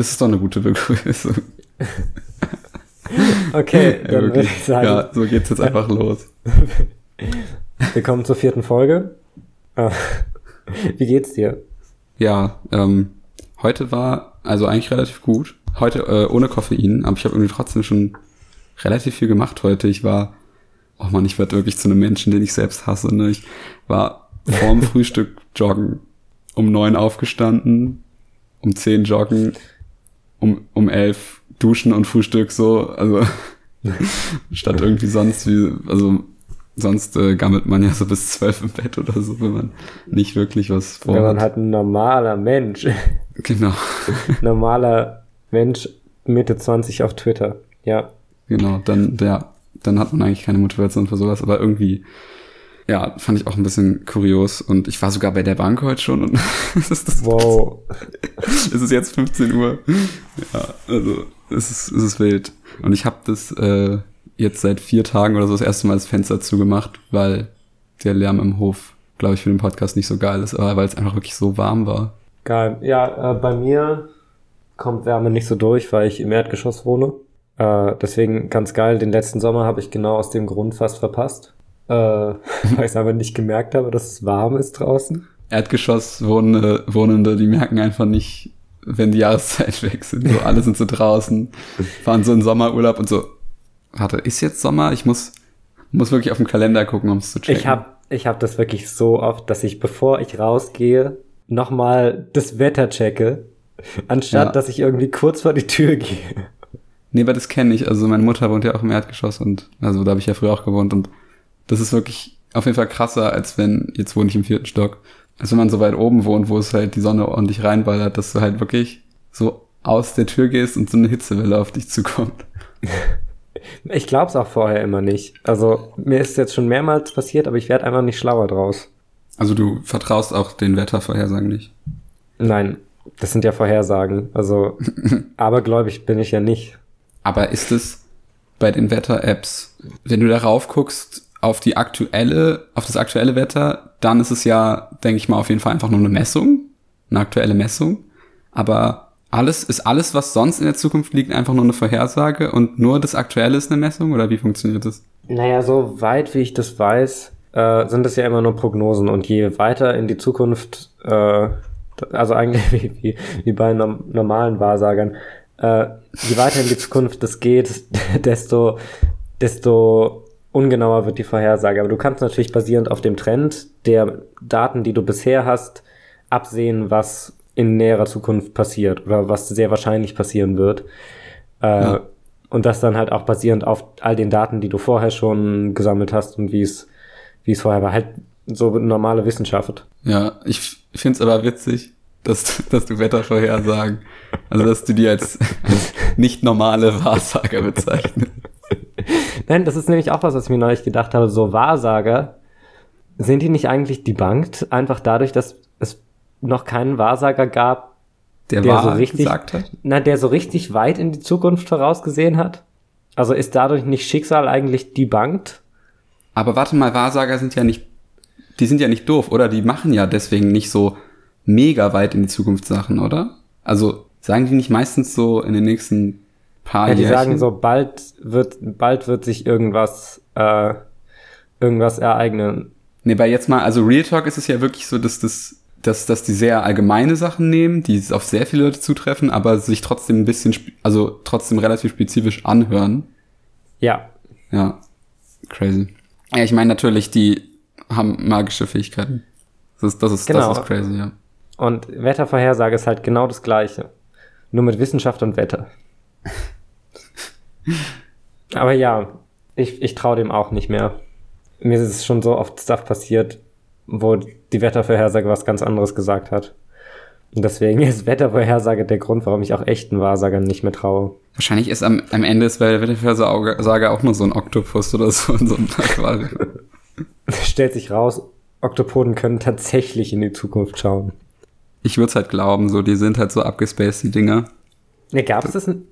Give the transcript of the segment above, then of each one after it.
Das, ist doch eine gute Begrüßung. Okay, dann Ja, würde ich sagen, Ja, so geht's jetzt einfach los. willkommen zur vierten Folge. Äh, Wie geht's dir? Ja, ähm, heute war also eigentlich relativ gut. Heute äh, ohne Koffein, aber ich habe irgendwie trotzdem schon relativ viel gemacht heute. Ich war, oh man, ich werde wirklich zu einem Menschen, den ich selbst hasse. Ne? Ich war vorm Frühstück joggen, um neun aufgestanden, um zehn joggen, um, um elf duschen und Frühstück so. Also statt irgendwie sonst wie, also sonst äh, gammelt man ja so bis zwölf im Bett oder so, wenn man nicht wirklich was Wenn man vorhat. halt ein normaler Mensch, Genau. normaler Mensch Mitte 20 auf Twitter. Ja. Genau, dann, ja, dann hat man eigentlich keine Motivation für sowas, aber irgendwie, ja, fand ich auch ein bisschen kurios und ich war sogar bei der Bank heute schon und es ist, das, Wow. es ist jetzt 15 Uhr. Ja, also es ist, es ist wild. Und ich habe das äh, jetzt seit vier Tagen oder so das erste Mal das Fenster zugemacht, weil der Lärm im Hof, glaube ich, für den Podcast nicht so geil ist, aber weil es einfach wirklich so warm war. Geil. Ja, äh, bei mir kommt Wärme nicht so durch, weil ich im Erdgeschoss wohne. Äh, deswegen ganz geil. Den letzten Sommer habe ich genau aus dem Grund fast verpasst. Äh, weil ich es aber nicht gemerkt habe, dass es warm ist draußen. Erdgeschoss Wohnende, Wohnende, die merken einfach nicht, wenn die Jahreszeit wechselt. So, alle sind so draußen, fahren so in Sommerurlaub und so, warte, ist jetzt Sommer? Ich muss, muss wirklich auf den Kalender gucken, um es zu checken. Ich habe ich hab das wirklich so oft, dass ich, bevor ich rausgehe, nochmal das Wetter checke, anstatt Ja. dass ich irgendwie kurz vor die Tür gehe. Nee, aber das kenne ich. Also meine Mutter wohnt ja auch im Erdgeschoss und, also da habe ich ja früher auch gewohnt und das ist wirklich auf jeden Fall krasser, als wenn, jetzt wohne ich im vierten Stock, als wenn man so weit oben wohnt, wo es halt die Sonne ordentlich reinballert, dass du halt wirklich so aus der Tür gehst und so eine Hitzewelle auf dich zukommt. Ich glaub's auch vorher immer nicht. Also mir ist jetzt schon mehrmals passiert, aber ich werde einfach nicht schlauer draus. Also du vertraust auch den Wettervorhersagen nicht. Nein, das sind ja Vorhersagen. Also abergläubig bin ich ja nicht. Aber ist es bei den Wetter-Apps, wenn du darauf guckst, auf die aktuelle, auf das aktuelle Wetter, dann ist es ja, denke ich mal, auf jeden Fall einfach nur eine Messung, eine aktuelle Messung. Aber alles, ist alles, was sonst in der Zukunft liegt, einfach nur eine Vorhersage und nur das Aktuelle ist eine Messung? Oder wie funktioniert das? Naja, so weit wie ich das weiß, äh, sind es ja immer nur Prognosen. Und je weiter in die Zukunft, äh, also eigentlich wie, wie, wie bei norm normalen Wahrsagern, äh, je weiter in die Zukunft es geht, desto, desto ungenauer wird die Vorhersage. Aber du kannst natürlich basierend auf dem Trend der Daten, die du bisher hast, absehen, was in näherer Zukunft passiert oder was sehr wahrscheinlich passieren wird. Äh, Ja. Und das dann halt auch basierend auf all den Daten, die du vorher schon gesammelt hast und wie es, wie es vorher war. Halt so normale Wissenschaft. Ja, ich finde es aber witzig, dass, dass du Wettervorhersagen, also dass du die als, als nicht normale Wahrsager bezeichnest. Nein, das ist nämlich auch was, was ich mir neulich gedacht habe. So Wahrsager, sind die nicht eigentlich debunked? Einfach dadurch, dass es noch keinen Wahrsager gab, Der, Der so richtig- gesagt hat? na, der so richtig weit in die Zukunft vorausgesehen hat? Also ist dadurch nicht Schicksal eigentlich debunked? Aber warte mal, Wahrsager sind ja nicht, die sind ja nicht doof, oder? Die machen ja deswegen nicht so mega weit in die Zukunft Sachen, oder? Also sagen die nicht meistens so in den nächsten paar Ja, die Jährchen? sagen so, bald wird, bald wird sich irgendwas, äh, irgendwas ereignen. Nee, bei jetzt mal, also Real Talk ist es ja wirklich so, dass das, dass, dass die sehr allgemeine Sachen nehmen, die auf sehr viele Leute zutreffen, aber sich trotzdem ein bisschen, also trotzdem relativ spezifisch anhören. Ja, Ja, crazy. Ja, ich meine natürlich, die haben magische Fähigkeiten. Das ist, das ist, Genau. das ist crazy, ja. Und Wettervorhersage ist halt genau das Gleiche. Nur mit Wissenschaft und Wetter. Aber ja, ich, ich traue dem auch nicht mehr. Mir ist es schon so oft Stuff passiert, wo die Wettervorhersage was ganz anderes gesagt hat. Und deswegen ist Wettervorhersage der Grund, warum ich auch echten Wahrsagern nicht mehr traue. Wahrscheinlich ist am, am Ende ist bei der Wettervorhersage auch nur so ein Oktopus oder so in so einem Aquarium. Stellt sich raus, Oktopoden können tatsächlich in die Zukunft schauen. Ich würde es halt glauben, so, die sind halt so abgespaced, die Dinger. Ne, gab es das? n-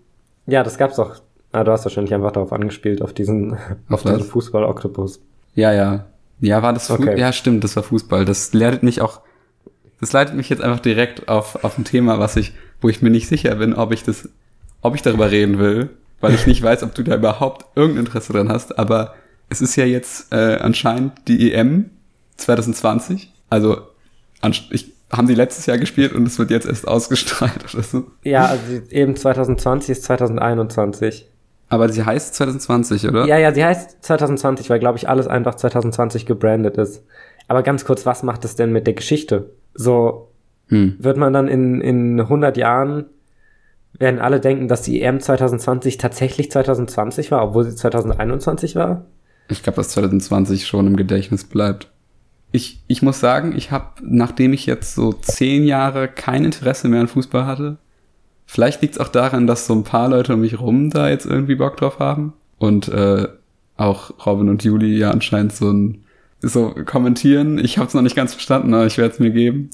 Ja, das gab's doch. Ah, du hast wahrscheinlich einfach darauf angespielt, auf diesen, auf diesen Fußball-Oktopus. Ja, ja. Ja, war das Fu Okay. Ja, stimmt, das war Fußball. Das lehrt mich auch das leitet mich jetzt einfach direkt auf, auf ein Thema, was ich, wo ich mir nicht sicher bin, ob ich das, ob ich darüber reden will, weil ich nicht weiß, ob du da überhaupt irgendein Interesse dran hast, aber es ist ja jetzt äh, anscheinend die EM 2020. Also ich, haben die letztes Jahr gespielt und es wird jetzt erst ausgestrahlt oder so. Ja, also eben 2020 ist 2021. Aber sie heißt 2020, oder? Ja, ja, sie heißt 2020, weil, glaube ich, alles einfach 2020 gebrandet ist. Aber ganz kurz, was macht es denn mit der Geschichte? So, hm. wird man dann in, in 100 Jahren, werden alle denken, dass die EM 2020 tatsächlich 2020 war, obwohl sie 2021 war? Ich glaube, dass 2020 schon im Gedächtnis bleibt. Ich, ich muss sagen, ich habe, nachdem ich jetzt so zehn Jahre kein Interesse mehr an Fußball hatte, vielleicht liegt es auch daran, dass so ein paar Leute um mich rum da jetzt irgendwie Bock drauf haben. Und äh, auch Robin und Juli ja anscheinend so ein so kommentieren. Ich habe es noch nicht ganz verstanden, aber ich werde es mir geben.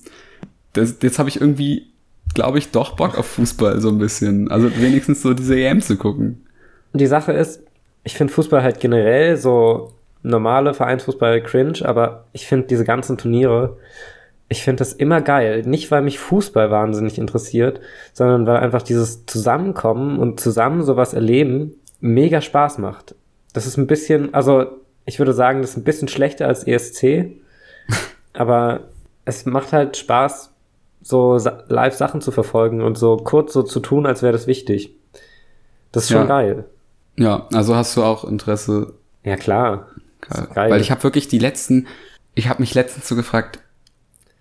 Das, jetzt habe ich irgendwie, glaube ich, doch Bock auf Fußball so ein bisschen. Also wenigstens so diese EM zu gucken. Die Sache ist, ich finde Fußball halt generell so normale Vereinsfußball cringe, aber ich finde diese ganzen Turniere, ich finde das immer geil. Nicht, weil mich Fußball wahnsinnig interessiert, sondern weil einfach dieses Zusammenkommen und zusammen sowas erleben mega Spaß macht. Das ist ein bisschen, also ich würde sagen, das ist ein bisschen schlechter als ESC, aber es macht halt Spaß, so live Sachen zu verfolgen und so kurz so zu tun, als wäre das wichtig. Das ist schon ja. geil. Ja, also hast du auch Interesse. Ja, klar. Geil. Weil ich habe wirklich die letzten, ich habe mich letztens so gefragt,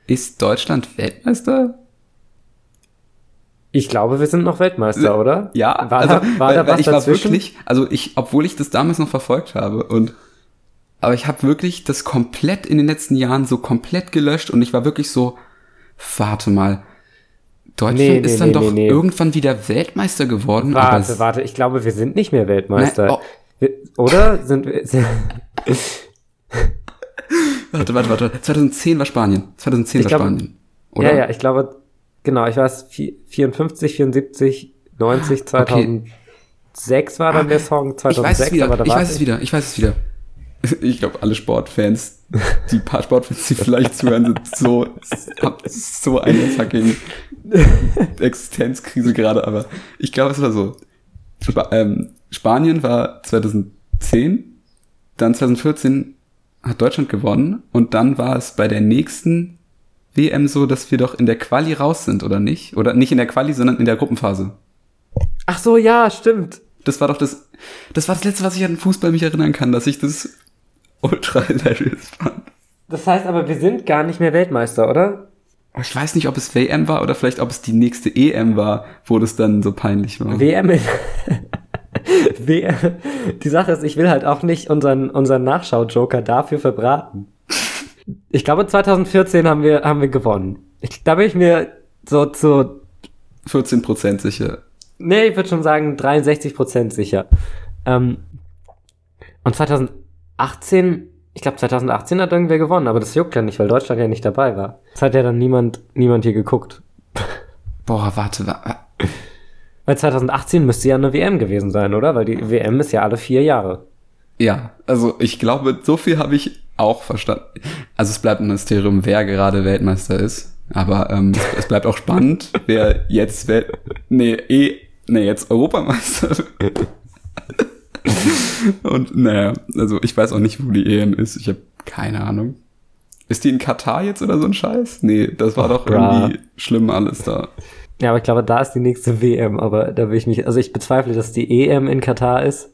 ist Deutschland Weltmeister? Ich glaube, wir sind noch Weltmeister, oder? Ja, war also, da, war weil, da was ich dazwischen? war wirklich, also ich, obwohl ich das damals noch verfolgt habe und aber ich habe wirklich das komplett in den letzten Jahren so komplett gelöscht und ich war wirklich so, warte mal, Deutschland nee, nee, ist dann nee, doch irgendwann wieder Weltmeister geworden. Warte, warte, ich glaube, wir sind nicht mehr Weltmeister. Nein, oh. wir, oder sind wir? warte, warte, warte. 2010 war Spanien. 2010 ich war glaube, Spanien. Oder? Ja, ja, ich glaube, genau, ich weiß, 54, 74, 90, 2006 okay. war dann ah, der Song, 2006 ich weiß es wieder, Ich weiß es wieder, ich weiß es wieder. ich glaube, alle Sportfans, die paar Sportfans, die vielleicht zuhören, sind so, so eine fucking Existenzkrise gerade, aber ich glaube, es war so. Sp ähm, Spanien war 2010, dann 2014 hat Deutschland gewonnen und dann war es bei der nächsten WM so, dass wir doch in der Quali raus sind, oder nicht? Oder nicht in der Quali, sondern in der Gruppenphase. Ach so, ja, stimmt. Das war doch das, das war das letzte, was ich an Fußball mich erinnern kann, dass ich das ultra hilarious fand. Das heißt aber, wir sind gar nicht mehr Weltmeister, oder? Ich weiß nicht, ob es WM war oder vielleicht ob es die nächste EM war, wo das dann so peinlich war. WM in WM. Die Sache ist, ich will halt auch nicht unseren, unseren Nachschau-Joker dafür verbraten. Ich glaube, 2014 haben wir, haben wir gewonnen. Ich, da bin ich mir so zu 14% sicher. Nee, ich würde schon sagen 63% sicher. Ähm, und 2000, 18, ich glaube 2018 hat irgendwer gewonnen, aber das juckt ja nicht, weil Deutschland ja nicht dabei war. Das hat ja dann niemand, niemand hier geguckt. Boah, warte, warte. Weil 2018 müsste ja eine WM gewesen sein, oder? Weil die WM ist ja alle vier Jahre. Ja, also ich glaube, so viel habe ich auch verstanden. Also es bleibt ein Mysterium, wer gerade Weltmeister ist. Aber ähm, es, bleibt auch spannend, wer jetzt Welt nee, eh, nee, jetzt Europameister Und naja, also ich weiß auch nicht, wo die EM ist. Ich habe keine Ahnung. Ist die in Katar jetzt oder so ein Scheiß? Nee, das war doch bra. irgendwie schlimm alles da. Ja, aber ich glaube, da ist die nächste WM, aber da will ich mich, also ich bezweifle, dass die EM in Katar ist.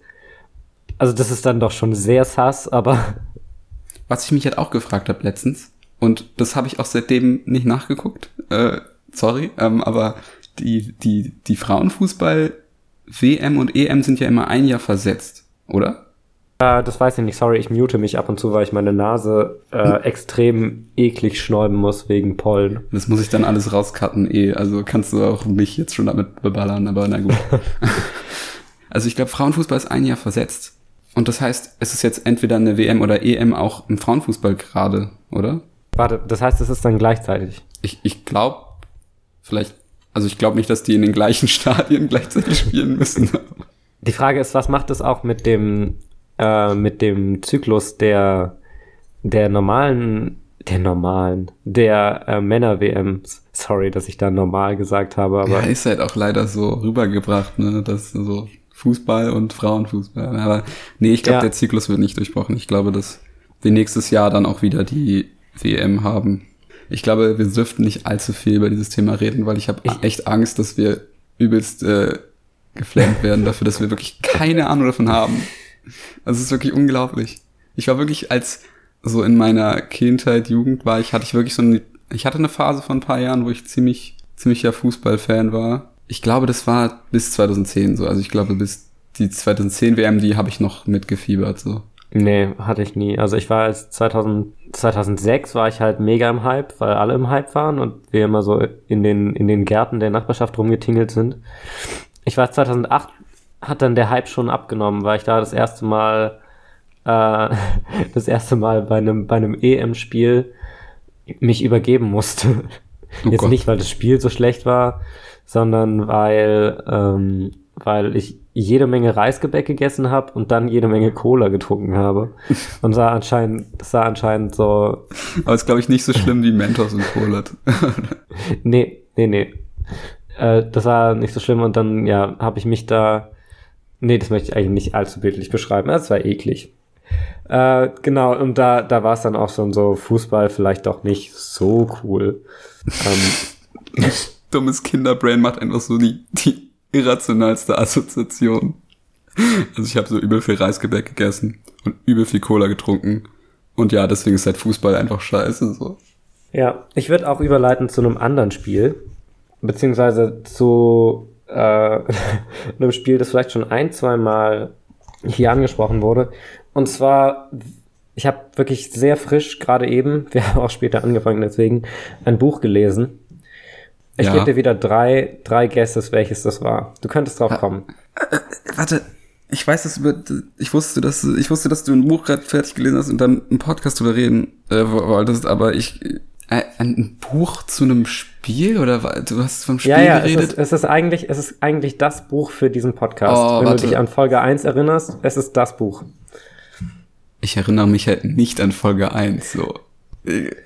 Also das ist dann doch schon sehr sass, aber. Was ich mich halt auch gefragt habe letztens, und das habe ich auch seitdem nicht nachgeguckt, äh, sorry, ähm, aber die, die, die Frauenfußball WM und EM sind ja immer ein Jahr versetzt, oder? Äh, das weiß ich nicht, sorry, ich mute mich ab und zu, weil ich meine Nase äh, hm. extrem eklig schnäuben muss wegen Pollen. Das muss ich dann alles rauscutten, eh. Also kannst du auch mich jetzt schon damit beballern, aber na gut. also ich glaube, Frauenfußball ist ein Jahr versetzt. Und das heißt, es ist jetzt entweder eine WM oder EM auch im Frauenfußball gerade, oder? Warte, das heißt, es ist dann gleichzeitig. Ich, ich glaube, vielleicht also ich glaube nicht, dass die in den gleichen Stadien gleichzeitig spielen müssen. Die Frage ist, was macht es auch mit dem, äh, mit dem Zyklus der, der normalen Der normalen. Der äh, Männer-WM. Sorry, dass ich da normal gesagt habe, aber. Ja, ist halt auch leider so rübergebracht, ne? Das so Fußball und Frauenfußball. Aber nee, ich glaube, Ja. der Zyklus wird nicht durchbrochen. Ich glaube, dass wir nächstes Jahr dann auch wieder die WM haben. Ich glaube, wir dürften nicht allzu viel über dieses Thema reden, weil ich habe echt Angst, dass wir übelst äh, geflammt werden dafür, dass wir wirklich keine Ahnung davon haben. Also es ist wirklich unglaublich. Ich war wirklich als so in meiner Kindheit, Jugend war ich, hatte ich wirklich so eine, ich hatte eine Phase von ein paar Jahren, wo ich ziemlich, ziemlicher Fußballfan war. Ich glaube, das war bis 2010 so. Also ich glaube, bis die 2010 WM, die habe ich noch mitgefiebert so. Nee, hatte ich nie. Also ich war als 2000, 2006 war ich halt mega im Hype, weil alle im Hype waren und wir immer so in den, in den Gärten der Nachbarschaft rumgetingelt sind. Ich war 2008, hat dann der Hype schon abgenommen, weil ich da das erste Mal, äh, das erste Mal bei einem, bei einem EM-Spiel mich übergeben musste. Oh Jetzt Gott. nicht, weil das Spiel so schlecht war, sondern weil, ähm, weil ich jede Menge Reisgebäck gegessen habe und dann jede Menge Cola getrunken habe. Und sah anscheinend, das sah anscheinend so, Aber ist, glaube ich, nicht so schlimm wie Mentos und Colat. nee, nee, nee. Äh, das war nicht so schlimm und dann, ja, habe ich mich da, nee, das möchte ich eigentlich nicht allzu bildlich beschreiben. Das war eklig. Äh, genau, und da, da war es dann auch schon so, Fußball vielleicht doch nicht so cool. ähm, Dummes Kinderbrain macht einfach so die, die irrationalste Assoziation. Also ich habe so übel viel Reisgebäck gegessen und übel viel Cola getrunken. Und ja, deswegen ist halt Fußball einfach scheiße. So. Ja, ich würde auch überleiten zu einem anderen Spiel, beziehungsweise zu äh, einem Spiel, das vielleicht schon ein, zwei Mal hier angesprochen wurde. Und zwar, ich habe wirklich sehr frisch, gerade eben, wir haben auch später angefangen, deswegen, ein Buch gelesen. Ich Ja. gebe dir wieder drei, drei Guesses, welches das war. Du könntest drauf kommen. Warte, ich weiß, dass du, ich wusste, dass du, ich wusste, dass du ein Buch gerade fertig gelesen hast und dann einen Podcast drüber reden äh, wolltest, aber ich äh, ein Buch zu einem Spiel oder du hast vom Spiel Ja, ja, es geredet? ist, es ist eigentlich, es ist eigentlich das Buch für diesen Podcast. Oh, Wenn warte. du dich an Folge 1 erinnerst, es ist das Buch. Ich erinnere mich halt nicht an Folge 1, so.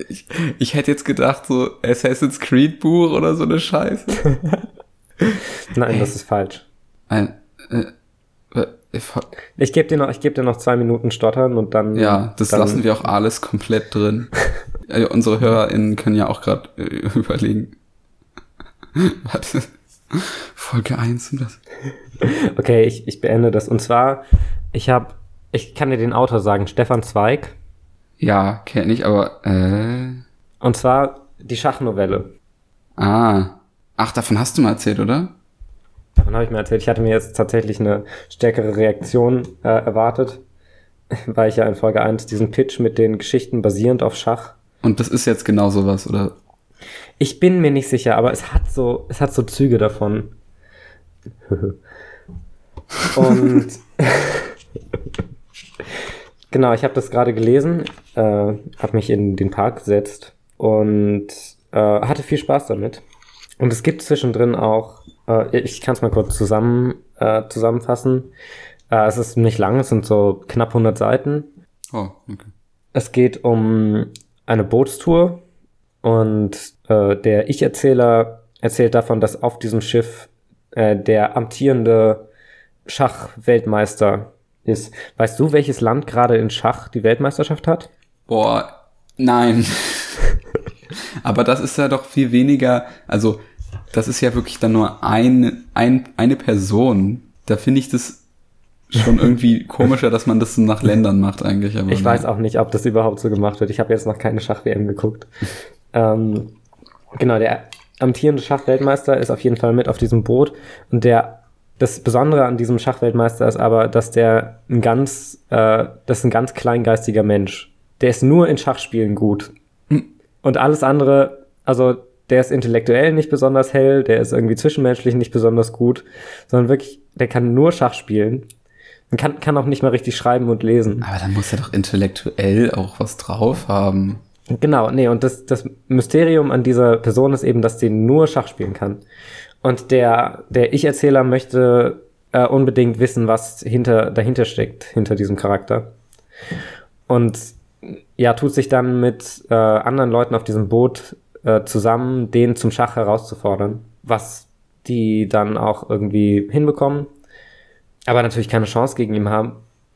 Ich, ich hätte jetzt gedacht, so Assassin's Creed Buch oder so eine Scheiße. Nein, das ist falsch. Ein, äh, Ich gebe dir noch, ich gebe dir noch zwei Minuten stottern und dann. ja, das dann, lassen wir auch alles komplett drin. Also unsere HörerInnen können ja auch gerade äh, überlegen. Warte. Folge 1 und das. Okay, ich, ich beende das. Und zwar, ich habe, ich kann dir den Autor sagen, Stefan Zweig. Ja, kenne ich, aber äh. Und zwar die Schachnovelle. Ah. Ach, davon hast du mal erzählt, oder? Davon habe ich mir erzählt. Ich hatte mir jetzt tatsächlich eine stärkere Reaktion äh, erwartet, weil ich ja in Folge 1 diesen Pitch mit den Geschichten basierend auf Schach. Und das ist jetzt genau sowas, oder? Ich bin mir nicht sicher, aber es hat so, es hat so Züge davon. Und genau, ich habe das gerade gelesen, äh, habe mich in den Park gesetzt und äh, hatte viel Spaß damit. Und es gibt zwischendrin auch, äh, ich kann es mal kurz zusammen äh, zusammenfassen. Äh, es ist nicht lang, es sind so knapp 100 Seiten. Oh, okay. Es geht um eine Bootstour und äh, der Ich-Erzähler erzählt davon, dass auf diesem Schiff äh, der amtierende Schachweltmeister ist. Weißt du, welches Land gerade in Schach die Weltmeisterschaft hat? Boah, nein. Aber das ist ja doch viel weniger, also das ist ja wirklich dann nur ein, ein, eine Person. Da finde ich das schon irgendwie komischer, dass man das so nach Ländern macht eigentlich. Aber Ich nein. weiß auch nicht, ob das überhaupt so gemacht wird. Ich habe jetzt noch keine Schach-WM geguckt. ähm, genau, der amtierende Schachweltmeister ist auf jeden Fall mit auf diesem Boot. Und der, das Besondere an diesem Schachweltmeister ist aber, dass der ein ganz, äh, das ist ein ganz kleingeistiger Mensch. Der ist nur in Schachspielen gut. Hm. Und alles andere, also der ist intellektuell nicht besonders hell, der ist irgendwie zwischenmenschlich nicht besonders gut, sondern wirklich, der kann nur Schach spielen. Und kann, kann auch nicht mal richtig schreiben und lesen. Aber dann muss er doch intellektuell auch was drauf haben. Genau, nee, und das, das Mysterium an dieser Person ist eben, dass sie nur Schach spielen kann. Und der, der Ich-Erzähler möchte äh, unbedingt wissen, was hinter, dahinter steckt, hinter diesem Charakter. Und ja, tut sich dann mit äh, anderen Leuten auf diesem Boot äh, zusammen, den zum Schach herauszufordern, was die dann auch irgendwie hinbekommen, aber natürlich keine Chance gegen ihn haben.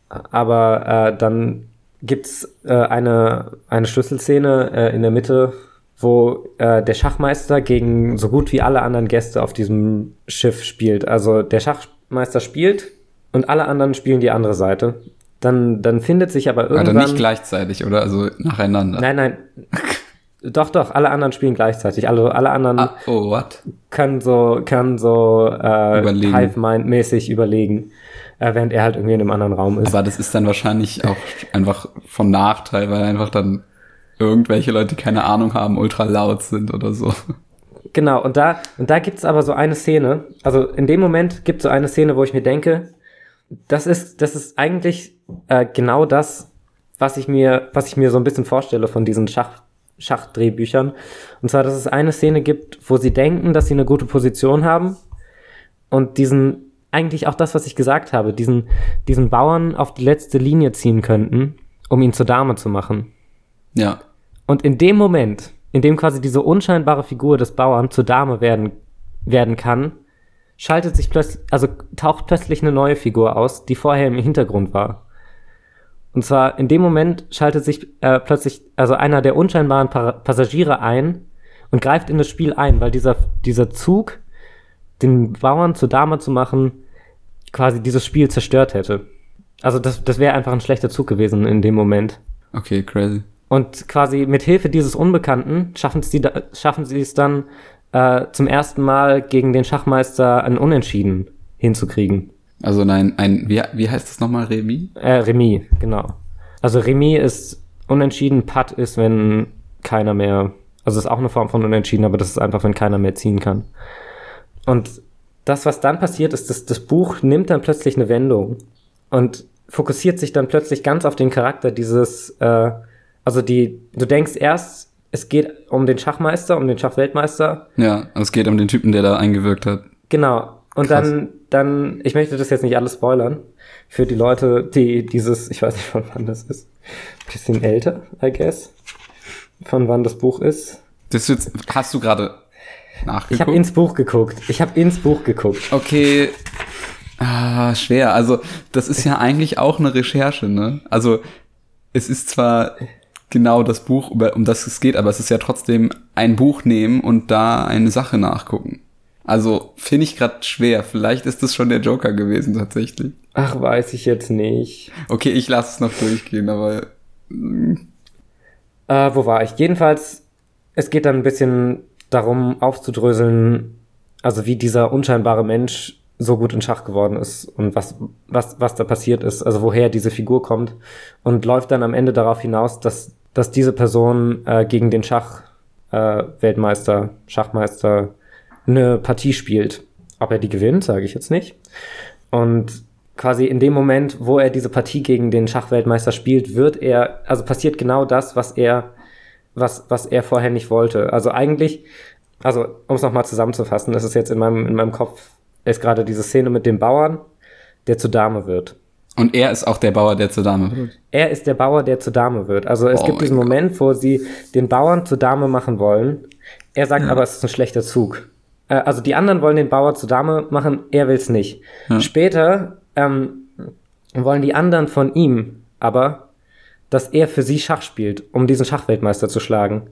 Aber äh, dann gibt's äh, eine, eine Schlüsselszene äh, in der Mitte, wo äh, der Schachmeister gegen so gut wie alle anderen Gäste auf diesem Schiff spielt. Also der Schachmeister spielt und alle anderen spielen die andere Seite. Dann, dann findet sich aber irgendwann... Also nicht gleichzeitig, oder? Also nacheinander. Nein, nein. Doch, doch, alle anderen spielen gleichzeitig. Also alle anderen Ah, oh, what? können so, können so äh. Hive-Mind-mäßig überlegen, äh, während er halt irgendwie in einem anderen Raum ist. Aber das ist dann wahrscheinlich auch einfach von Nachteil, weil einfach dann irgendwelche Leute, keine Ahnung haben, ultra laut sind oder so. Genau, und da, und da gibt's aber so eine Szene, also in dem Moment gibt's so eine Szene, wo ich mir denke, das ist, das ist eigentlich äh, genau das, was ich mir, was ich mir so ein bisschen vorstelle von diesen Schach, Schachdrehbüchern. Und zwar, dass es eine Szene gibt, wo sie denken, dass sie eine gute Position haben und diesen, eigentlich auch das, was ich gesagt habe, diesen, diesen Bauern auf die letzte Linie ziehen könnten, um ihn zur Dame zu machen. Ja. Und in dem Moment, in dem quasi diese unscheinbare Figur des Bauern zur Dame werden, werden kann, schaltet sich plötzlich, also taucht plötzlich eine neue Figur aus, die vorher im Hintergrund war. Und zwar in dem Moment schaltet sich äh, plötzlich also einer der unscheinbaren pa Passagiere ein und greift in das Spiel ein, weil dieser, dieser Zug, den Bauern zur Dame zu machen, quasi dieses Spiel zerstört hätte. Also das, das wäre einfach ein schlechter Zug gewesen in dem Moment. Okay, crazy. Und quasi mit Hilfe dieses Unbekannten schaffen sie, schaffen sie es dann äh, zum ersten Mal gegen den Schachmeister ein Unentschieden hinzukriegen. Also nein, ein, wie, wie heißt das nochmal, Remis? Äh, Remis, genau. Also Remis ist unentschieden, Putt ist, wenn keiner mehr, also ist auch eine Form von Unentschieden, aber das ist einfach, wenn keiner mehr ziehen kann. Und das, was dann passiert, ist, dass das Buch nimmt dann plötzlich eine Wendung und fokussiert sich dann plötzlich ganz auf den Charakter dieses, äh, also die, du denkst erst, es geht um den Schachmeister, um den Schachweltmeister. Ja, es geht um den Typen, der da eingewirkt hat. Genau. Und Krass. dann, dann, ich möchte das jetzt nicht alles spoilern. Für die Leute, die dieses, ich weiß nicht von wann das ist, bisschen älter, I guess. Von wann das Buch ist. Das jetzt, hast du gerade Ich nachgeguckt? habe ins Buch geguckt. Ich habe ins Buch geguckt. Okay. Ah, schwer. Also, das ist ja eigentlich auch eine Recherche, ne? Also, es ist zwar genau das Buch, um das es geht, aber es ist ja trotzdem ein Buch nehmen und da eine Sache nachgucken. Also, finde ich gerade schwer. Vielleicht ist das schon der Joker gewesen, tatsächlich. Ach, weiß ich jetzt nicht. Okay, ich lasse es noch durchgehen, aber Äh, wo war ich? Jedenfalls, es geht dann ein bisschen darum, aufzudröseln, also wie dieser unscheinbare Mensch so gut in Schach geworden ist und was, was, was da passiert ist, also woher diese Figur kommt und läuft dann am Ende darauf hinaus, dass, dass diese Person äh, gegen den Schach äh, Weltmeister, Schachmeister eine Partie spielt. Ob er die gewinnt, sage ich jetzt nicht. Und quasi in dem Moment, wo er diese Partie gegen den Schachweltmeister spielt, wird er, also passiert genau das, was er, was, was er vorher nicht wollte. Also eigentlich, also um es nochmal zusammenzufassen, das ist jetzt in meinem, in meinem Kopf, ist gerade diese Szene mit dem Bauern, der zur Dame wird. und er ist auch der Bauer, der zur Dame wird. Er ist der Bauer, der zur Dame wird. Also es Oh gibt diesen Gott. Moment, wo sie den Bauern zur Dame machen wollen. Er sagt aber, es ist ein schlechter Zug. Äh, also die anderen wollen den Bauer zur Dame machen, er will's nicht. Ja. Später ähm, wollen die anderen von ihm aber, dass er für sie Schach spielt, um diesen Schachweltmeister zu schlagen.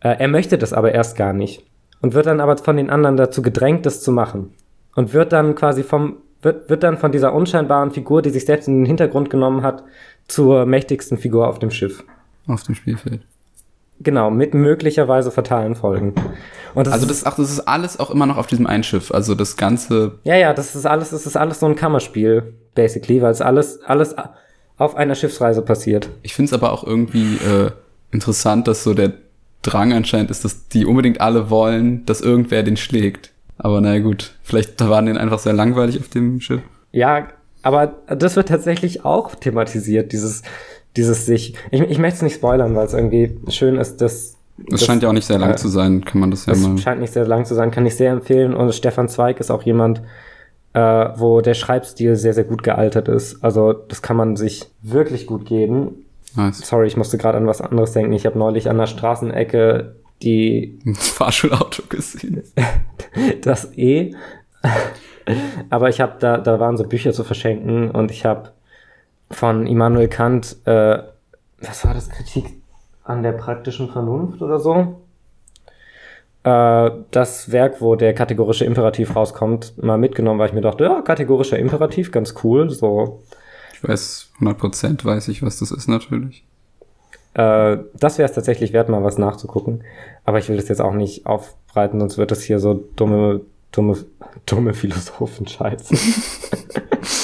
Äh, er möchte das aber erst gar nicht. Und wird dann aber von den anderen dazu gedrängt, das zu machen. Und wird dann quasi vom, wird, wird dann von dieser unscheinbaren Figur, die sich selbst in den Hintergrund genommen hat, zur mächtigsten Figur auf dem Schiff. Auf dem Spielfeld. Genau, mit möglicherweise fatalen Folgen. Und das Also das, ach, das ist alles auch immer noch auf diesem einen Schiff. Also das ganze ja, ja, das ist alles, das ist alles so ein Kammerspiel, basically, weil es alles, alles auf einer Schiffsreise passiert. Ich finde es aber auch irgendwie äh, interessant, dass so der Drang anscheinend ist, dass die unbedingt alle wollen, dass irgendwer den schlägt. Aber naja gut, vielleicht waren denen einfach sehr langweilig auf dem Schiff. Ja, aber das wird tatsächlich auch thematisiert, dieses, dieses sich. Ich, ich möchte es nicht spoilern, weil es irgendwie schön ist, dass. Das, scheint ja auch nicht sehr lang äh, zu sein, kann man das ja Das mal. scheint nicht sehr lang zu sein, kann ich sehr empfehlen. Und Stefan Zweig ist auch jemand, äh, wo der Schreibstil sehr, sehr gut gealtert ist. Also das kann man sich wirklich gut geben. Nice. Sorry, ich musste gerade an was anderes denken. Ich habe neulich an der Straßenecke die Das Fahrschulauto gesehen. das E. Aber ich habe da, da waren so Bücher zu verschenken und ich habe von Immanuel Kant, äh, was war das, Kritik an der praktischen Vernunft oder so? Äh, das Werk, wo der kategorische Imperativ rauskommt, mal mitgenommen, weil ich mir dachte, ja, kategorischer Imperativ, ganz cool, so. Ich weiß, 100% weiß ich, was das ist natürlich. Äh, das wäre es tatsächlich wert, mal was nachzugucken. Aber ich will das jetzt auch nicht aufbreiten, sonst wird das hier so dumme, dumme, dumme Philosophen-Scheiße.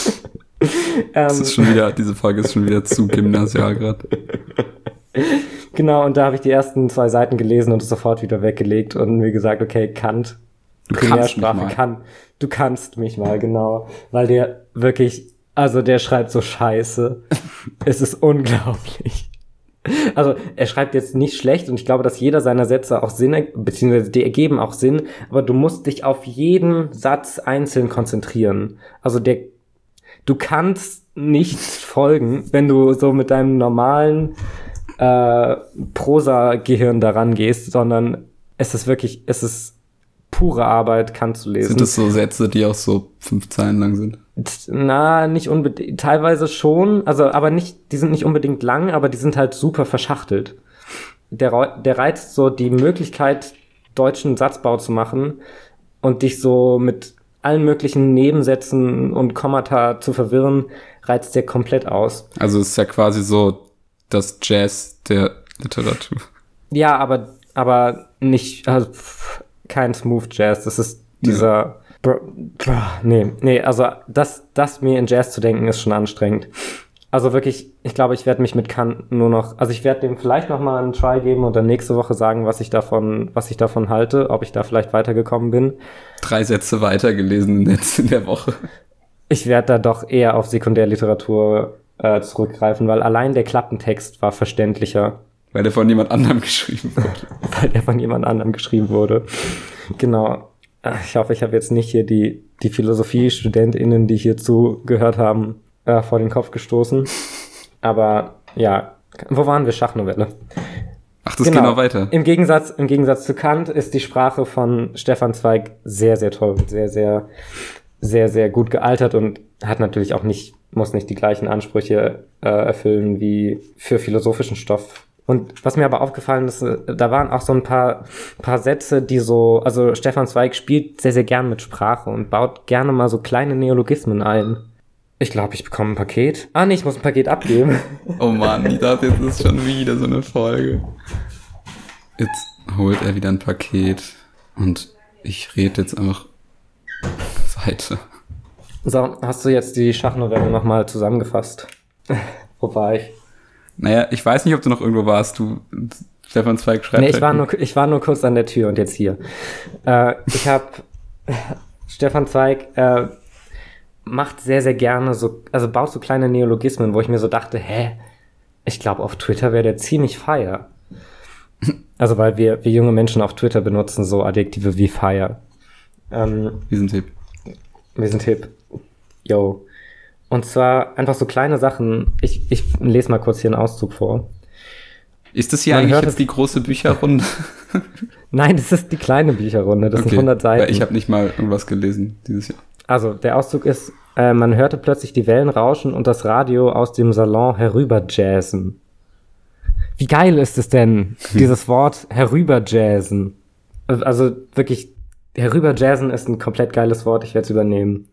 Das ist schon wieder, diese Folge ist schon wieder zu gymnasial gerade. Genau, und da habe ich die ersten zwei Seiten gelesen und es sofort wieder weggelegt und mir gesagt, okay, Kant, Du kannst mich mal. Primärsprache kann, du kannst mich mal, genau. Weil der wirklich, also der schreibt so scheiße. es ist unglaublich. Also er schreibt jetzt nicht schlecht und ich glaube, dass jeder seiner Sätze auch Sinn, beziehungsweise die ergeben auch Sinn, aber du musst dich auf jeden Satz einzeln konzentrieren. Also der, du kannst nicht folgen, wenn du so mit deinem normalen äh, Prosa-Gehirn daran gehst, sondern es ist wirklich, es ist pure Arbeit, Kant zu lesen. Sind das so Sätze, die auch so fünf Zeilen lang sind? Na, nicht unbedingt, teilweise schon, also aber nicht, die sind nicht unbedingt lang, aber die sind halt super verschachtelt. Der, der reizt so die Möglichkeit, deutschen Satzbau zu machen und dich so mit allen möglichen Nebensätzen und Kommata zu verwirren, reizt der komplett aus. Also es ist ja quasi so das Jazz der Literatur. Ja, aber, aber nicht, also pff, kein Smooth Jazz, das ist dieser, Br- Br- nee, nee, also das, das mir in Jazz zu denken ist schon anstrengend. Also wirklich, ich glaube, ich werde mich mit Kant nur noch, also ich werde dem vielleicht noch mal einen Try geben und dann nächste Woche sagen, was ich davon, was ich davon halte, ob ich da vielleicht weitergekommen bin. Drei Sätze weitergelesen jetzt in der Woche. Ich werde da doch eher auf Sekundärliteratur äh, zurückgreifen, weil allein der Klappentext war verständlicher. Weil der von jemand anderem geschrieben wurde. weil der von jemand anderem geschrieben wurde. Genau. Ich hoffe, ich habe jetzt nicht hier die, die Philosophie-StudentInnen, die hier zugehört haben, äh, vor den Kopf gestoßen. Aber ja, wo waren wir? Schachnovelle. Ach, das geht noch weiter. Im Gegensatz, Im Gegensatz zu Kant ist die Sprache von Stefan Zweig sehr, sehr toll, sehr, sehr, sehr, sehr gut gealtert und hat natürlich auch nicht, muss nicht die gleichen Ansprüche äh, erfüllen wie für philosophischen Stoff. Und was mir aber aufgefallen ist, äh, da waren auch so ein paar, paar Sätze, die so, also Stefan Zweig spielt sehr, sehr gern mit Sprache und baut gerne mal so kleine Neologismen ein. Ich glaube, ich bekomme ein Paket. Ah, nee, ich muss ein Paket abgeben. Oh Mann, ich dachte, jetzt ist schon wieder so eine Folge. Jetzt holt er wieder ein Paket und ich rede jetzt einfach weiter. So, hast du jetzt die Schachnovelle nochmal zusammengefasst? Wo war ich? Naja, ich weiß nicht, ob du noch irgendwo warst. Du, Stefan Zweig schreibt. Nee, ich halt war, gut. nur, ich war nur kurz an der Tür und jetzt hier. Äh, ich habe Stefan Zweig äh, macht sehr, sehr gerne so, also baut so kleine Neologismen, wo ich mir so dachte, hä, ich glaube, auf Twitter wäre der ziemlich fire. Also, weil wir, wir junge Menschen auf Twitter benutzen so Adjektive wie fire. Ähm, Diesen Tipp. wir sind hip. Yo. Und zwar einfach so kleine Sachen. Ich, ich lese mal kurz hier einen Auszug vor. Ist das hier Man eigentlich jetzt es- die große Bücherrunde? Nein, das ist die kleine Bücherrunde. Das sind 100 Weil Seiten. ich habe nicht mal irgendwas gelesen dieses Jahr. Also, der Auszug ist, äh, man hörte plötzlich die Wellen rauschen und das Radio aus dem Salon herüberjazzen. Wie geil ist es denn, dieses Wort herüberjazzen? Also wirklich, herüberjazzen ist ein komplett geiles Wort, ich werde es übernehmen.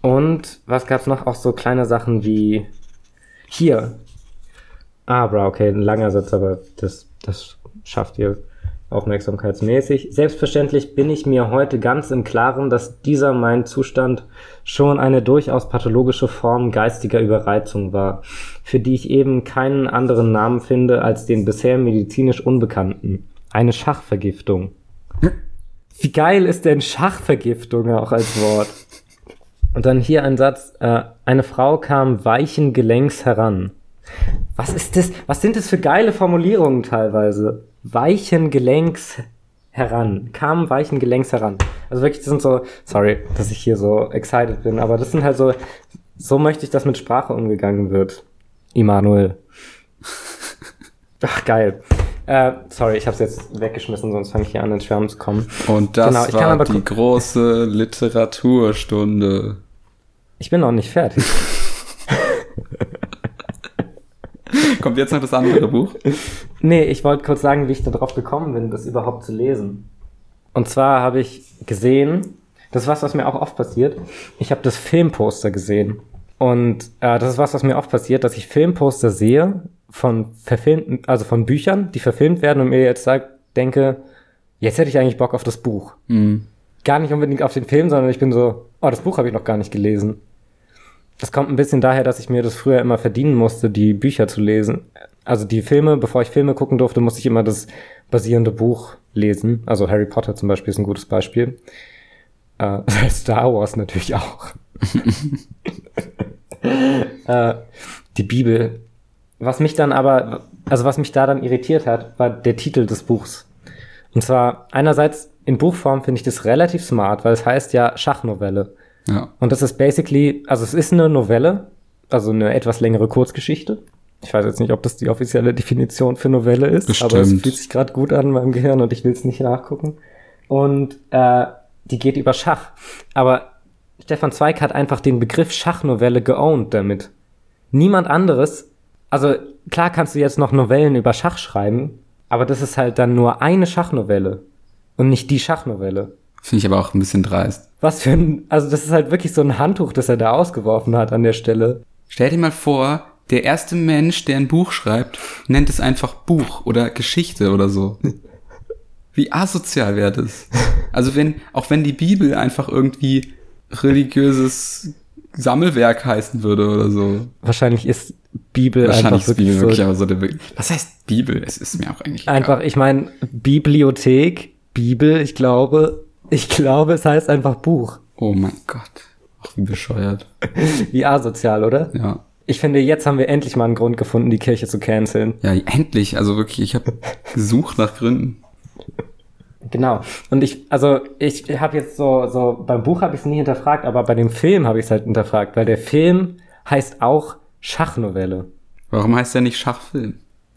Und was gab's noch? Auch so kleine Sachen wie hier. Ah, bra, okay, ein langer Satz, aber das, das schafft ihr aufmerksamkeitsmäßig. Selbstverständlich bin ich mir heute ganz im Klaren, dass dieser mein Zustand schon eine durchaus pathologische Form geistiger Überreizung war, für die ich eben keinen anderen Namen finde als den bisher medizinisch Unbekannten. Eine Schachvergiftung. Wie geil ist denn Schachvergiftung auch als Wort? Und dann hier ein Satz, äh, eine Frau kam weichen Gelenks heran. Was ist das? Was sind das für geile Formulierungen teilweise? Weichen Gelenks heran. Kam weichen Gelenks heran. Also wirklich, das sind so, sorry, dass ich hier so excited bin, aber das sind halt so, so möchte ich, dass mit Sprache umgegangen wird. Immanuel. Ach, geil. Äh, sorry, ich habe es jetzt weggeschmissen, sonst fange ich hier an, ins Schwärmen zu kommen. Und das Genau, ich kann war aber die große Literaturstunde. Ich bin noch nicht fertig. Kommt jetzt noch das andere Buch? Nee, ich wollte kurz sagen, wie ich darauf gekommen bin, das überhaupt zu lesen. Und zwar habe ich gesehen, das ist was, was mir auch oft passiert. Ich habe das Filmposter gesehen. Und äh, das ist was, was mir oft passiert, dass ich Filmposter sehe von verfilmten, also von Büchern, die verfilmt werden und mir jetzt sag, denke, jetzt hätte ich eigentlich Bock auf das Buch. Hm. Gar nicht unbedingt auf den Film, sondern ich bin so, oh, das Buch habe ich noch gar nicht gelesen. Das kommt ein bisschen daher, dass ich mir das früher immer verdienen musste, die Bücher zu lesen. Also die Filme, bevor ich Filme gucken durfte, musste ich immer das basierende Buch lesen. Also Harry Potter zum Beispiel ist ein gutes Beispiel. Äh, Star Wars natürlich auch. äh, die Bibel. Was mich dann aber, also was mich da dann irritiert hat, war der Titel des Buchs. Und zwar einerseits in Buchform finde ich das relativ smart, weil es heißt ja Schachnovelle. Ja. Und das ist basically, also es ist eine Novelle, also eine etwas längere Kurzgeschichte. Ich weiß jetzt nicht, ob das die offizielle Definition für Novelle ist, aber es Bestimmt. fühlt sich gerade gut an in meinem Gehirn und ich will es nicht nachgucken. Und äh, die geht über Schach. Aber Stefan Zweig hat einfach den Begriff Schachnovelle geowned damit. Niemand anderes, also klar kannst du jetzt noch Novellen über Schach schreiben, aber das ist halt dann nur eine Schachnovelle und nicht die Schachnovelle. Finde ich aber auch ein bisschen dreist. Was für ein, also das ist halt wirklich so ein Handtuch, das er da ausgeworfen hat an der Stelle. Stell dir mal vor, der erste Mensch, der ein Buch schreibt, nennt es einfach Buch oder Geschichte oder so. Wie asozial wäre das? Also wenn, auch wenn die Bibel einfach irgendwie religiöses Sammelwerk heißen würde oder so. Wahrscheinlich ist Bibel Wahrscheinlich einfach ist Bibel wirklich wirklich so. aber so der Be Was heißt Bibel? Es ist mir auch eigentlich Einfach, ich meine, Bibliothek, Bibel, ich glaube, ich glaube, es heißt einfach Buch. Oh mein Gott. Ach, wie bescheuert. Wie asozial, oder? Ja. Ich finde, jetzt haben wir endlich mal einen Grund gefunden, die Kirche zu canceln. Ja, endlich. Also wirklich, ich habe gesucht nach Gründen. Genau. Und ich, also ich habe jetzt so, so beim Buch habe ich es nie hinterfragt, aber bei dem Film habe ich es halt hinterfragt, weil der Film heißt auch Schachnovelle. Warum heißt der nicht Schachfilm?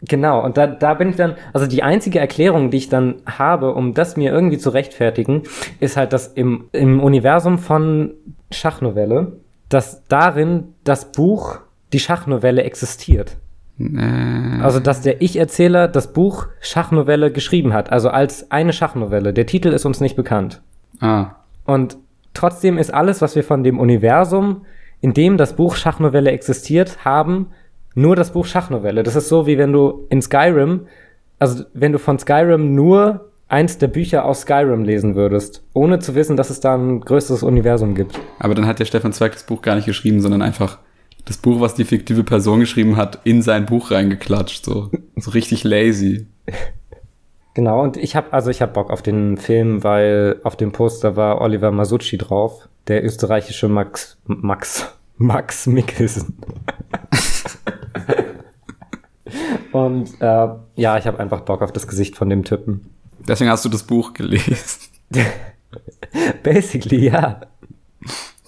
Genau, und da, da bin ich dann, also die einzige Erklärung, die ich dann habe, um das mir irgendwie zu rechtfertigen, ist halt, dass im, im Universum von Schachnovelle, dass darin das Buch, die Schachnovelle existiert. Äh, Also, dass der Ich-Erzähler das Buch Schachnovelle geschrieben hat, also als eine Schachnovelle. Der Titel ist uns nicht bekannt. ah, Und trotzdem ist alles, was wir von dem Universum, in dem das Buch Schachnovelle existiert, haben, nur das Buch Schachnovelle. Das ist so, wie wenn du in Skyrim, also wenn du von Skyrim nur eins der Bücher aus Skyrim lesen würdest, ohne zu wissen, dass es da ein größeres Universum gibt. aber dann hat der Stefan Zweig das Buch gar nicht geschrieben, sondern einfach das Buch, was die fiktive Person geschrieben hat, in sein Buch reingeklatscht. So, so richtig lazy. Genau, und ich habe also ich habe Bock auf den Film, weil auf dem Poster war Oliver Masucci drauf, der österreichische Max Max Max Mikkelsen. und äh, ja, ich habe einfach Bock auf das Gesicht von dem Typen. Deswegen hast du das Buch gelesen. Basically, ja.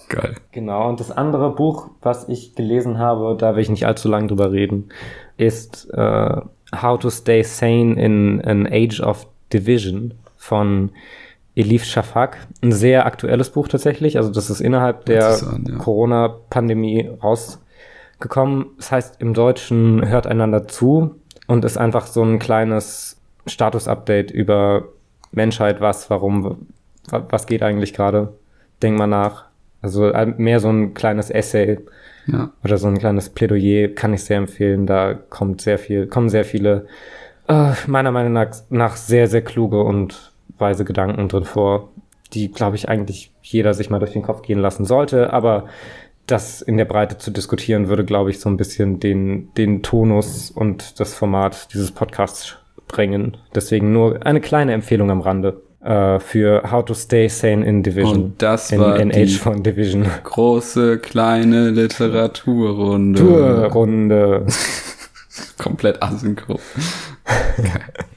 Geil. Genau, und das andere Buch, was ich gelesen habe, da will ich nicht allzu lang drüber reden, ist äh, How to Stay Sane in an Age of Division von Elif Shafak. Ein sehr aktuelles Buch tatsächlich. Also das ist innerhalb der ja. Corona-Pandemie rausgekommen. Das heißt im Deutschen hört einander zu und ist einfach so ein kleines Status-Update über Menschheit, was, warum, wa- was geht eigentlich gerade. Denk mal nach. Also äh, mehr so ein kleines Essay Ja. oder so ein kleines Plädoyer kann ich sehr empfehlen. Da kommt sehr viel, kommen sehr viele, äh, meiner Meinung nach, nach sehr, sehr kluge und weise Gedanken drin vor, die, glaube ich, eigentlich jeder sich mal durch den Kopf gehen lassen sollte. Aber das in der Breite zu diskutieren, würde, glaube ich, so ein bisschen den, den Tonus und das Format dieses Podcasts sprengen. Deswegen nur eine kleine Empfehlung am Rande äh, für How to Stay Sane in Division. Und das in, war in die- Age von Division. Große, kleine Literaturrunde. Tourrunde. Komplett asynchron.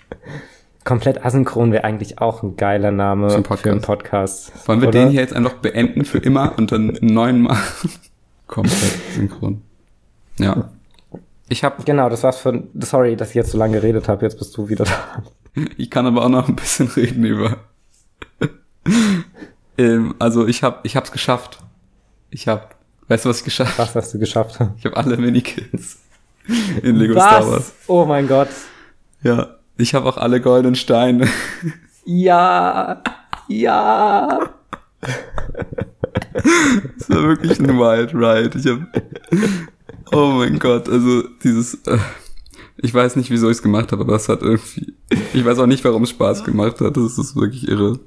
Komplett asynchron wäre eigentlich auch ein geiler Name Für einen für Podcast. einen Podcast. Wollen wir oder? den hier jetzt einfach beenden für immer und dann einen neuen machen? Komplett synchron. Ja. Ich habe Genau, das war's für. Sorry, dass ich jetzt so lange geredet habe. Jetzt bist du wieder da. Ich kann aber auch noch ein bisschen reden über. ähm, also ich habe, ich hab's geschafft. Ich habe, weißt du was ich geschafft? Was hast du geschafft? Ich habe alle Minikits in Lego Star Wars. Oh mein Gott. Ja, ich habe auch alle goldenen Steine. Ja. Ja. Das war wirklich ein Wild Ride. Ich habe, oh mein Gott, also dieses, äh, ich weiß nicht, wieso ich es gemacht habe, aber es hat irgendwie, ich weiß auch nicht, warum es Spaß gemacht hat. Das ist wirklich irre.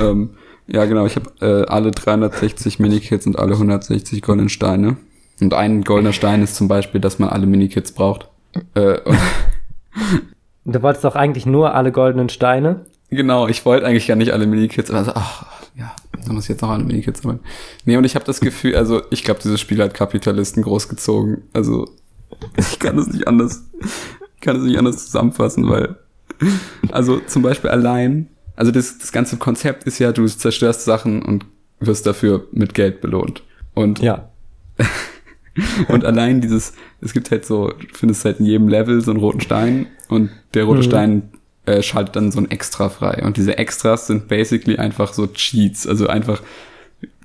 Ähm, ja, genau, ich habe äh, alle 360 Minikits und alle 160 goldenen Steine. Und ein goldener Stein ist zum Beispiel, dass man alle Minikits braucht. Äh, und Du wolltest doch eigentlich nur alle goldenen Steine. Genau, ich wollte eigentlich gar nicht alle Minikits, aber so, ach, ja, da muss ich jetzt noch alle Minikits sammeln. Nee, und ich habe das Gefühl, also ich glaube, dieses Spiel hat Kapitalisten großgezogen. Also ich kann das nicht anders, ich kann das nicht anders zusammenfassen, weil, also zum Beispiel allein, also das, das ganze Konzept ist ja, du zerstörst Sachen und wirst dafür mit Geld belohnt. Und Ja. und allein dieses, es gibt halt so, findest halt in jedem Level so einen roten Stein und der rote Mhm. Stein äh, schaltet dann so ein Extra frei. Und diese Extras sind basically einfach so Cheats, also einfach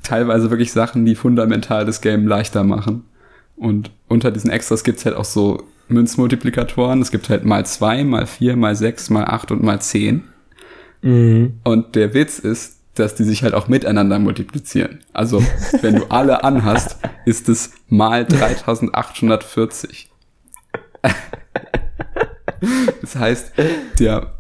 teilweise wirklich Sachen, die fundamental das Game leichter machen. Und unter diesen Extras gibt's halt auch so Münzmultiplikatoren. Es gibt halt mal zwei, mal vier, mal sechs, mal acht und mal zehn. Mhm. Und der Witz ist, dass die sich halt auch miteinander multiplizieren. Also, wenn du alle anhast, ist es mal 3840. Das heißt, der,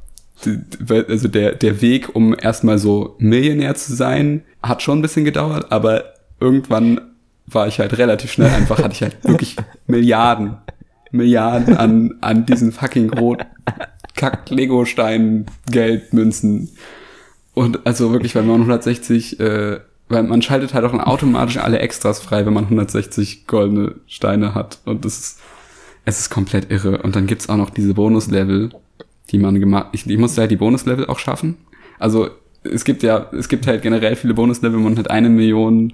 also der, der Weg, um erstmal so Millionär zu sein, hat schon ein bisschen gedauert, aber irgendwann war ich halt relativ schnell einfach, hatte ich halt wirklich Milliarden, Milliarden an, an diesen fucking rot kack Lego-Stein, Geldmünzen. Und also wirklich, weil man 160, äh, weil man schaltet halt auch automatisch alle Extras frei, wenn man 160 goldene Steine hat. Und das ist, es ist komplett irre. Und dann gibt's auch noch diese Bonuslevel, die man gemacht, ich, ich musste halt die Bonuslevel auch schaffen. Also es gibt ja, es gibt halt generell viele Bonuslevel, man hat eine Million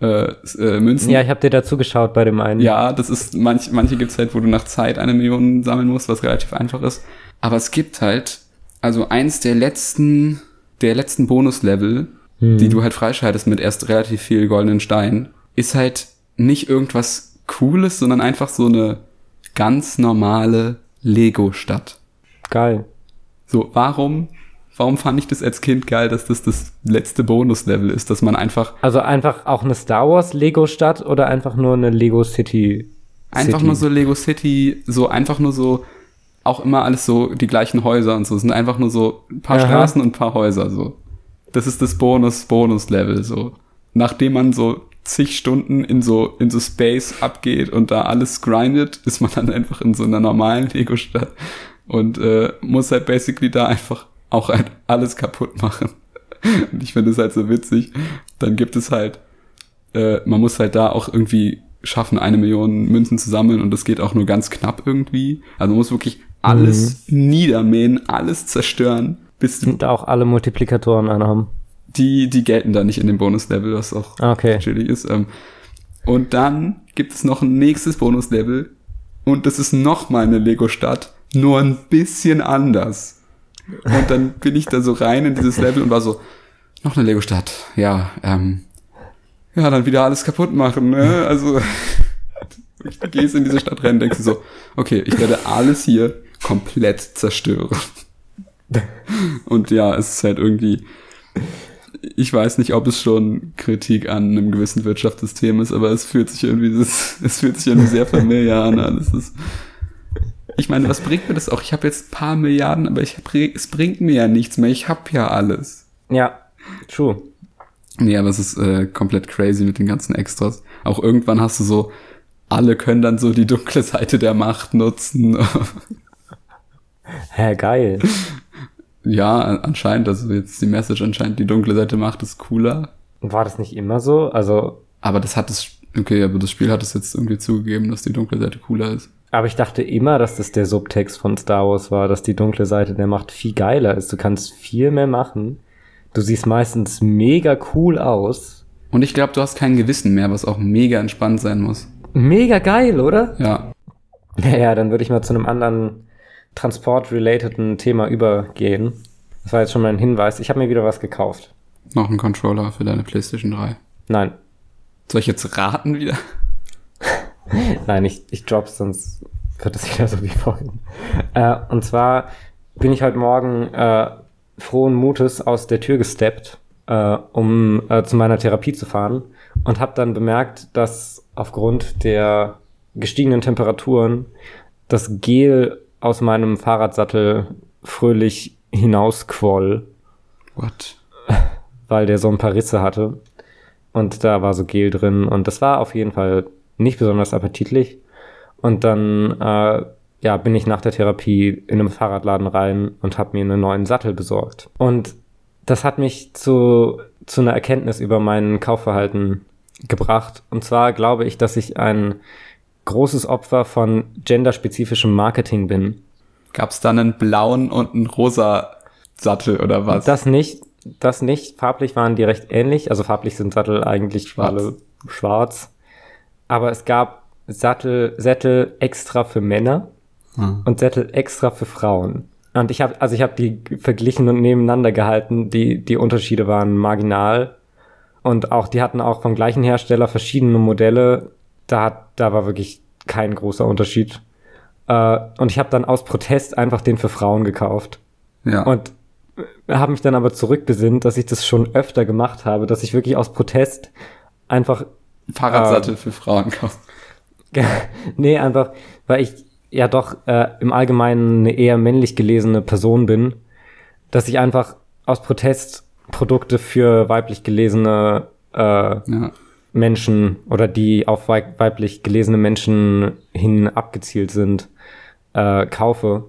äh, äh, Münzen. Ja, ich habe dir dazu geschaut bei dem einen. Ja, das ist, manch, manche gibt's halt, wo du nach Zeit eine Million sammeln musst, was relativ einfach ist. Aber es gibt halt, also eins der letzten, der letzten Bonuslevel, die du halt freischaltest mit erst relativ viel goldenen Steinen, ist halt nicht irgendwas Cooles, sondern einfach so eine ganz normale Lego-Stadt. Geil. So, warum, warum fand ich das als Kind geil, dass das das letzte Bonuslevel ist, dass man einfach Also einfach auch eine Star Wars Lego Stadt oder einfach nur eine Lego City? Einfach City? nur so Lego City, so einfach nur so, auch immer alles so die gleichen Häuser und so. Es sind einfach nur so ein paar Aha. Straßen und ein paar Häuser so. Das ist das Bonus, Bonus-Level so. Nachdem man so zig Stunden in so, in so Space abgeht und da alles grindet, ist man dann einfach in so einer normalen Lego-Stadt und äh, muss halt basically da einfach auch halt alles kaputt machen. Und ich finde es halt so witzig. Dann gibt es halt äh, man muss halt da auch irgendwie schaffen, eine Million Münzen zu sammeln und das geht auch nur ganz knapp irgendwie. Also man muss wirklich alles niedermähen, alles zerstören, bis du, Und auch alle Multiplikatoren anhaben. die, die gelten da nicht in dem Bonuslevel, was auch Ah, Okay. chillig ist. Ähm, und dann gibt es noch ein nächstes Bonuslevel und das ist nochmal eine Lego-Stadt, nur ein bisschen anders. Und dann bin ich da so rein in dieses Level und war so, noch eine Lego-Stadt, ja, ähm, ja, dann wieder alles kaputt machen, ne? Also, du gehst in diese Stadt rein und denkst dir so, okay, ich werde alles hier komplett zerstören. Und ja, es ist halt irgendwie, ich weiß nicht, ob es schon Kritik an einem gewissen Wirtschaftssystem ist, aber es fühlt sich irgendwie, es, es fühlt sich irgendwie sehr familiär an. Alles ist, ich meine, was bringt mir das auch? Ich habe jetzt ein paar Milliarden, aber ich hab, es bringt mir ja nichts mehr. Ich habe ja alles. Ja, true. Nee, aber es ist äh, komplett crazy mit den ganzen Extras. Auch irgendwann hast du so, alle können dann so die dunkle Seite der Macht nutzen. Hä, geil. ja, anscheinend, also jetzt die Message anscheinend, die dunkle Seite Macht ist cooler. War das nicht immer so? Also, Aber das hat es, okay, aber das Spiel hat es jetzt irgendwie zugegeben, dass die dunkle Seite cooler ist. aber ich dachte immer, dass das der Subtext von Star Wars war, dass die dunkle Seite der Macht viel geiler ist. Du kannst viel mehr machen. Du siehst meistens mega cool aus. Und ich glaube, du hast kein Gewissen mehr, was auch mega entspannt sein muss. Mega geil, oder? Ja. Naja, dann würde ich mal zu einem anderen transport-relateden Thema übergehen. Das war jetzt schon mal ein Hinweis. Ich habe mir wieder was gekauft. Noch ein Controller für deine PlayStation 3. Nein, Soll ich jetzt raten wieder? Nein, ich, ich drop's, sonst wird es wieder so wie vorhin. Äh, und zwar bin ich heute Morgen äh, frohen Mutes aus der Tür gesteppt, äh, um äh, zu meiner Therapie zu fahren und habe dann bemerkt, dass aufgrund der gestiegenen Temperaturen das Gel aus meinem Fahrradsattel fröhlich hinausquoll, What? weil der so ein paar Risse hatte. Und da war so Gel drin und das war auf jeden Fall nicht besonders appetitlich. Und dann äh, ja, bin ich nach der Therapie in einem Fahrradladen rein und habe mir einen neuen Sattel besorgt. Und das hat mich zu, zu einer Erkenntnis über mein Kaufverhalten gebracht. Und zwar glaube ich, dass ich ein großes Opfer von genderspezifischem Marketing bin. Gab's da einen blauen und einen rosa Sattel oder was? Das nicht, das nicht. Farblich waren die recht ähnlich. Also farblich sind Sattel eigentlich Schwarz. alle schwarz. Aber es gab Sattel, Sättel extra für Männer Hm. und Sättel extra für Frauen. Und ich habe, also ich habe die verglichen und nebeneinander gehalten. Die, die Unterschiede waren marginal. Und auch, die hatten auch vom gleichen Hersteller verschiedene Modelle. Da, hat, da war wirklich kein großer Unterschied. Äh, und ich habe dann aus Protest einfach den für Frauen gekauft. Ja. Und habe mich dann aber zurückbesinnt, dass ich das schon öfter gemacht habe, dass ich wirklich aus Protest einfach, Fahrradsattel für Frauen kaufen. nee, einfach, weil ich ja doch äh, im Allgemeinen eine eher männlich gelesene Person bin, dass ich einfach aus Protest Produkte für weiblich gelesene äh, Ja. Menschen oder die auf wei- weiblich gelesene Menschen hin abgezielt sind, äh, kaufe,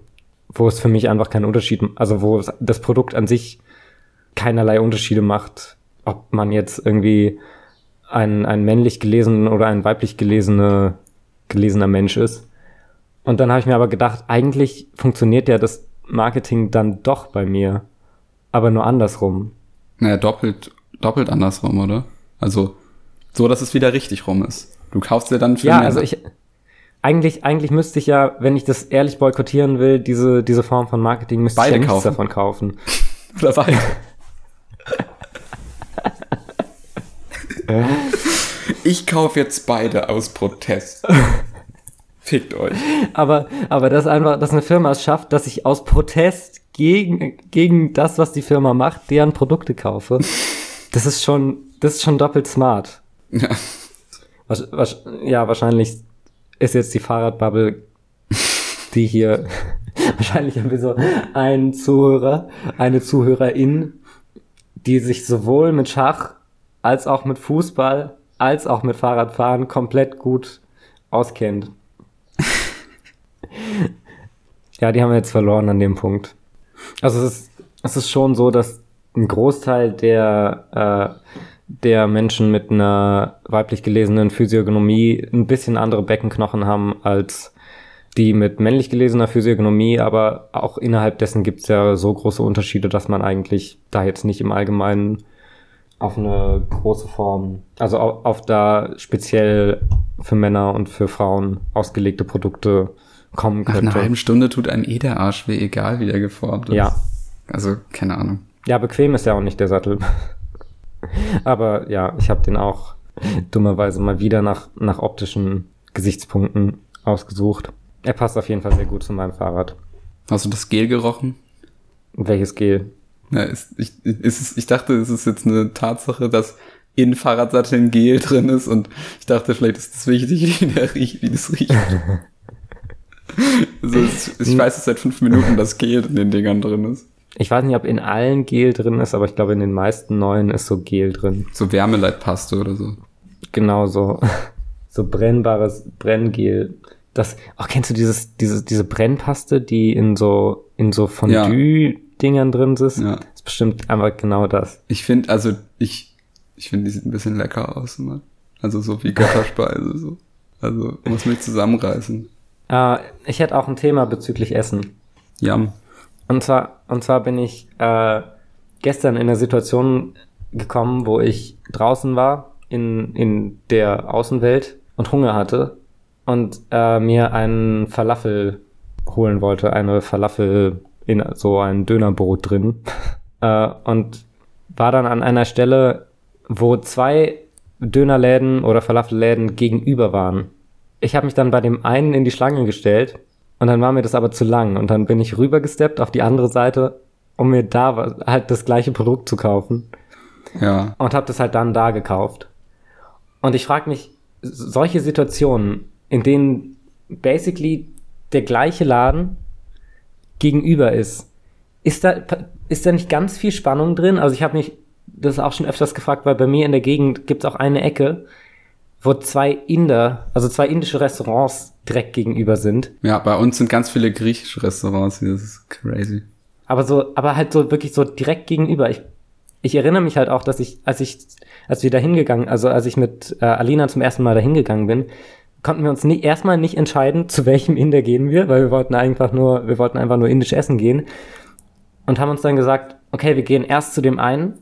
wo es für mich einfach keinen Unterschied, also wo es, das Produkt an sich keinerlei Unterschiede macht, ob man jetzt irgendwie ein, ein männlich gelesen oder ein weiblich gelesene, gelesener Mensch ist. Und dann habe ich mir aber gedacht, eigentlich funktioniert ja das Marketing dann doch bei mir, aber nur andersrum. Naja, doppelt, doppelt andersrum, oder? Also, so, dass es wieder richtig rum ist. Du kaufst dir dann für Ja, mehr- also ich eigentlich eigentlich müsste ich ja, wenn ich das ehrlich boykottieren will, diese diese Form von Marketing müsste Beide ich ja nichts kaufen. davon kaufen. Oder beide. ich kaufe jetzt beide aus Protest. Fickt euch. Aber aber das einfach, dass eine Firma es schafft, dass ich aus Protest gegen gegen das, was die Firma macht, deren Produkte kaufe. Das ist schon das ist schon doppelt smart. Ja. Was, was, ja, wahrscheinlich ist jetzt die Fahrradbubble, die hier, wahrscheinlich haben wir so einen Zuhörer, eine Zuhörerin, die sich sowohl mit Schach als auch mit Fußball als auch mit Fahrradfahren komplett gut auskennt. ja, die haben wir jetzt verloren an dem Punkt. Also es ist, es ist schon so, dass ein Großteil der, äh, der Menschen mit einer weiblich gelesenen Physiognomie ein bisschen andere Beckenknochen haben als die mit männlich gelesener Physiognomie, aber auch innerhalb dessen gibt es ja so große Unterschiede, dass man eigentlich da jetzt nicht im Allgemeinen auf eine große Form, also auf, auf da speziell für Männer und für Frauen ausgelegte Produkte kommen Nach einer könnte. halben Stunde tut einem eh der Arsch weh, egal wie der geformt ist. Ja. Also, keine Ahnung. Ja, bequem ist ja auch nicht der Sattel. Aber ja, ich habe den auch dummerweise mal wieder nach, nach optischen Gesichtspunkten ausgesucht. Er passt auf jeden Fall sehr gut zu meinem Fahrrad. Hast du das Gel gerochen? Welches Gel? Ja, ist, ich, ist ich dachte, es ist jetzt eine Tatsache, dass in Fahrradsatteln Gel drin ist und ich dachte, vielleicht ist es wichtig, wie, der riecht, wie das riecht. also ich weiß es seit fünf Minuten, dass Gel in den Dingern drin ist. Ich weiß nicht, ob in allen Gel drin ist, aber ich glaube, in den meisten neuen ist so Gel drin. So Wärmeleitpaste oder so. Genau so. So brennbares Brenngel. Das, auch kennst du dieses, dieses, diese Brennpaste, die in so, in so Fondue-Dingern drin ist? Ja. Das ist bestimmt einfach genau das. Ich finde, also ich, ich finde, die sieht ein bisschen lecker aus immer. Also so wie Götterspeise, so. Also muss mich zusammenreißen. Äh, ich hätte auch ein Thema bezüglich Essen. Jam. Und zwar, und zwar bin ich äh, gestern in eine Situation gekommen, wo ich draußen war in, in der Außenwelt und Hunger hatte und äh, mir einen Falafel holen wollte, eine Falafel in so ein Dönerbrot drin. äh, und war dann an einer Stelle, wo zwei Dönerläden oder Falafelläden gegenüber waren. Ich habe mich dann bei dem einen in die Schlange gestellt und dann war mir das aber zu lang und dann bin ich rübergesteppt auf die andere Seite, um mir da halt das gleiche Produkt zu kaufen. Ja. Und habe das halt dann da gekauft. Und ich frage mich, solche Situationen, in denen basically der gleiche Laden gegenüber ist, ist da, ist da nicht ganz viel Spannung drin? Also ich habe mich das auch schon öfters gefragt, weil bei mir in der Gegend gibt es auch eine Ecke, wo zwei Inder, also zwei indische Restaurants direkt gegenüber sind. Ja, bei uns sind ganz viele griechische Restaurants hier, das ist crazy. Aber so, aber halt so wirklich so direkt gegenüber. Ich, ich erinnere mich halt auch, dass ich, als ich, als wir da hingegangen, also als ich mit äh, Alina zum ersten Mal da hingegangen bin, konnten wir uns nie, erstmal nicht entscheiden, zu welchem Inder gehen wir, weil wir wollten einfach nur, wir wollten einfach nur indisch essen gehen und haben uns dann gesagt, okay, wir gehen erst zu dem einen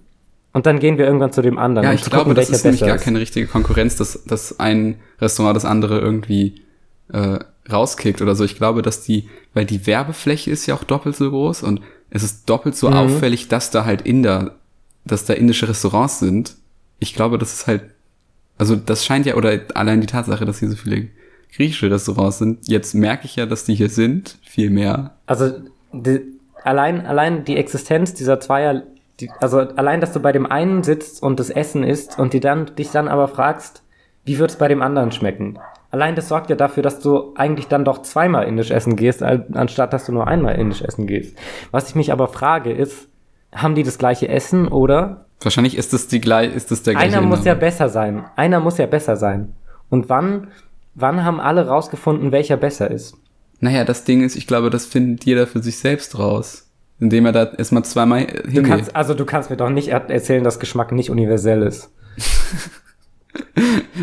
und dann gehen wir irgendwann zu dem anderen. Ja, ich glaube, gucken, das ist nämlich gar keine richtige Konkurrenz, dass, dass ein Restaurant das andere irgendwie äh, rauskickt oder so. Ich glaube, dass die, weil die Werbefläche ist ja auch doppelt so groß und es ist doppelt so Mhm. auffällig, dass da halt Inder, dass da indische Restaurants sind. Ich glaube, das ist halt, also das scheint ja, oder allein die Tatsache, dass hier so viele griechische Restaurants sind, jetzt merke ich ja, dass die hier sind, viel mehr. Also die, allein, allein die Existenz dieser Zweier, die, also allein, dass du bei dem einen sitzt und das Essen isst und die dann, dich dann aber fragst, wie wird es bei dem anderen schmecken? Allein das sorgt ja dafür, dass du eigentlich dann doch zweimal indisch essen gehst, anstatt dass du nur einmal indisch essen gehst. Was ich mich aber frage ist, haben die das gleiche Essen oder Wahrscheinlich ist das die gleich, ist das der gleiche einer muss ja Name. besser sein. Einer muss ja besser sein. Und wann, wann haben alle rausgefunden, welcher besser ist? Naja, das Ding ist, ich glaube, das findet jeder für sich selbst raus. Indem er da erstmal zweimal Du hingeht. kannst, also du kannst mir doch nicht er- erzählen, dass Geschmack nicht universell ist.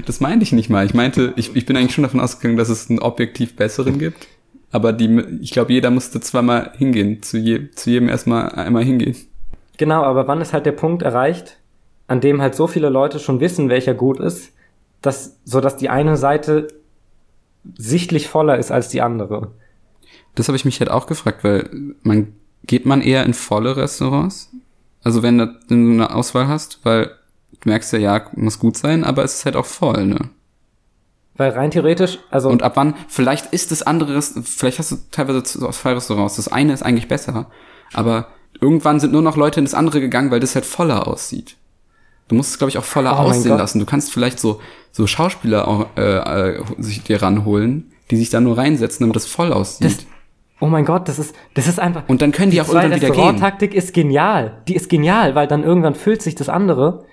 Das meinte ich nicht mal. Ich meinte, ich, ich bin eigentlich schon davon ausgegangen, dass es einen objektiv besseren gibt. Aber die, ich glaube, jeder musste zweimal hingehen. Zu, je, zu jedem erstmal einmal hingehen. Genau, aber wann ist halt der Punkt erreicht, an dem halt so viele Leute schon wissen, welcher gut ist, dass, so dass die eine Seite sichtlich voller ist als die andere. Das habe ich mich halt auch gefragt, weil man geht man eher in volle Restaurants? Also wenn du eine Auswahl hast, weil du merkst ja, ja, muss gut sein, aber es ist halt auch voll, ne? Weil rein theoretisch, also Und ab wann, vielleicht ist das andere, vielleicht hast du teilweise zwei Restaurants, das eine ist eigentlich besser, aber irgendwann sind nur noch Leute in das andere gegangen, weil das halt voller aussieht. Du musst es, glaube ich, auch voller Oh aussehen lassen. Du kannst vielleicht so, so Schauspieler auch, äh, äh, sich dir ranholen, die sich da nur reinsetzen, damit das voll aussieht. Das- oh mein Gott, das ist, das ist einfach. Und dann können die, auch zwei irgendwann wieder gehen. Restaurant-Taktik ist genial. Die ist genial, weil dann irgendwann füllt sich das andere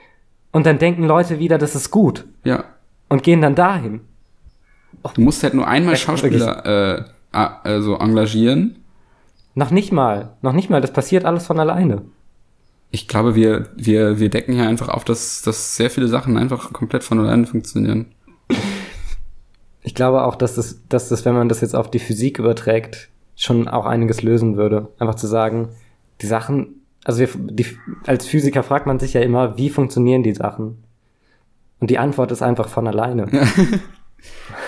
und dann denken Leute wieder, das ist gut Ja. und gehen dann dahin. Du musst halt nur einmal Schauspieler äh, a- also engagieren. Noch nicht mal, noch nicht mal, das passiert alles von alleine. Ich glaube, wir, wir, wir decken hier einfach auf, dass, dass sehr viele Sachen einfach komplett von alleine funktionieren. Ich glaube auch, dass das, dass das, wenn man das jetzt auf die Physik überträgt, schon auch einiges lösen würde. Einfach zu sagen, die Sachen, also wir, die, als Physiker fragt man sich ja immer, wie funktionieren die Sachen? Und die Antwort ist einfach von alleine.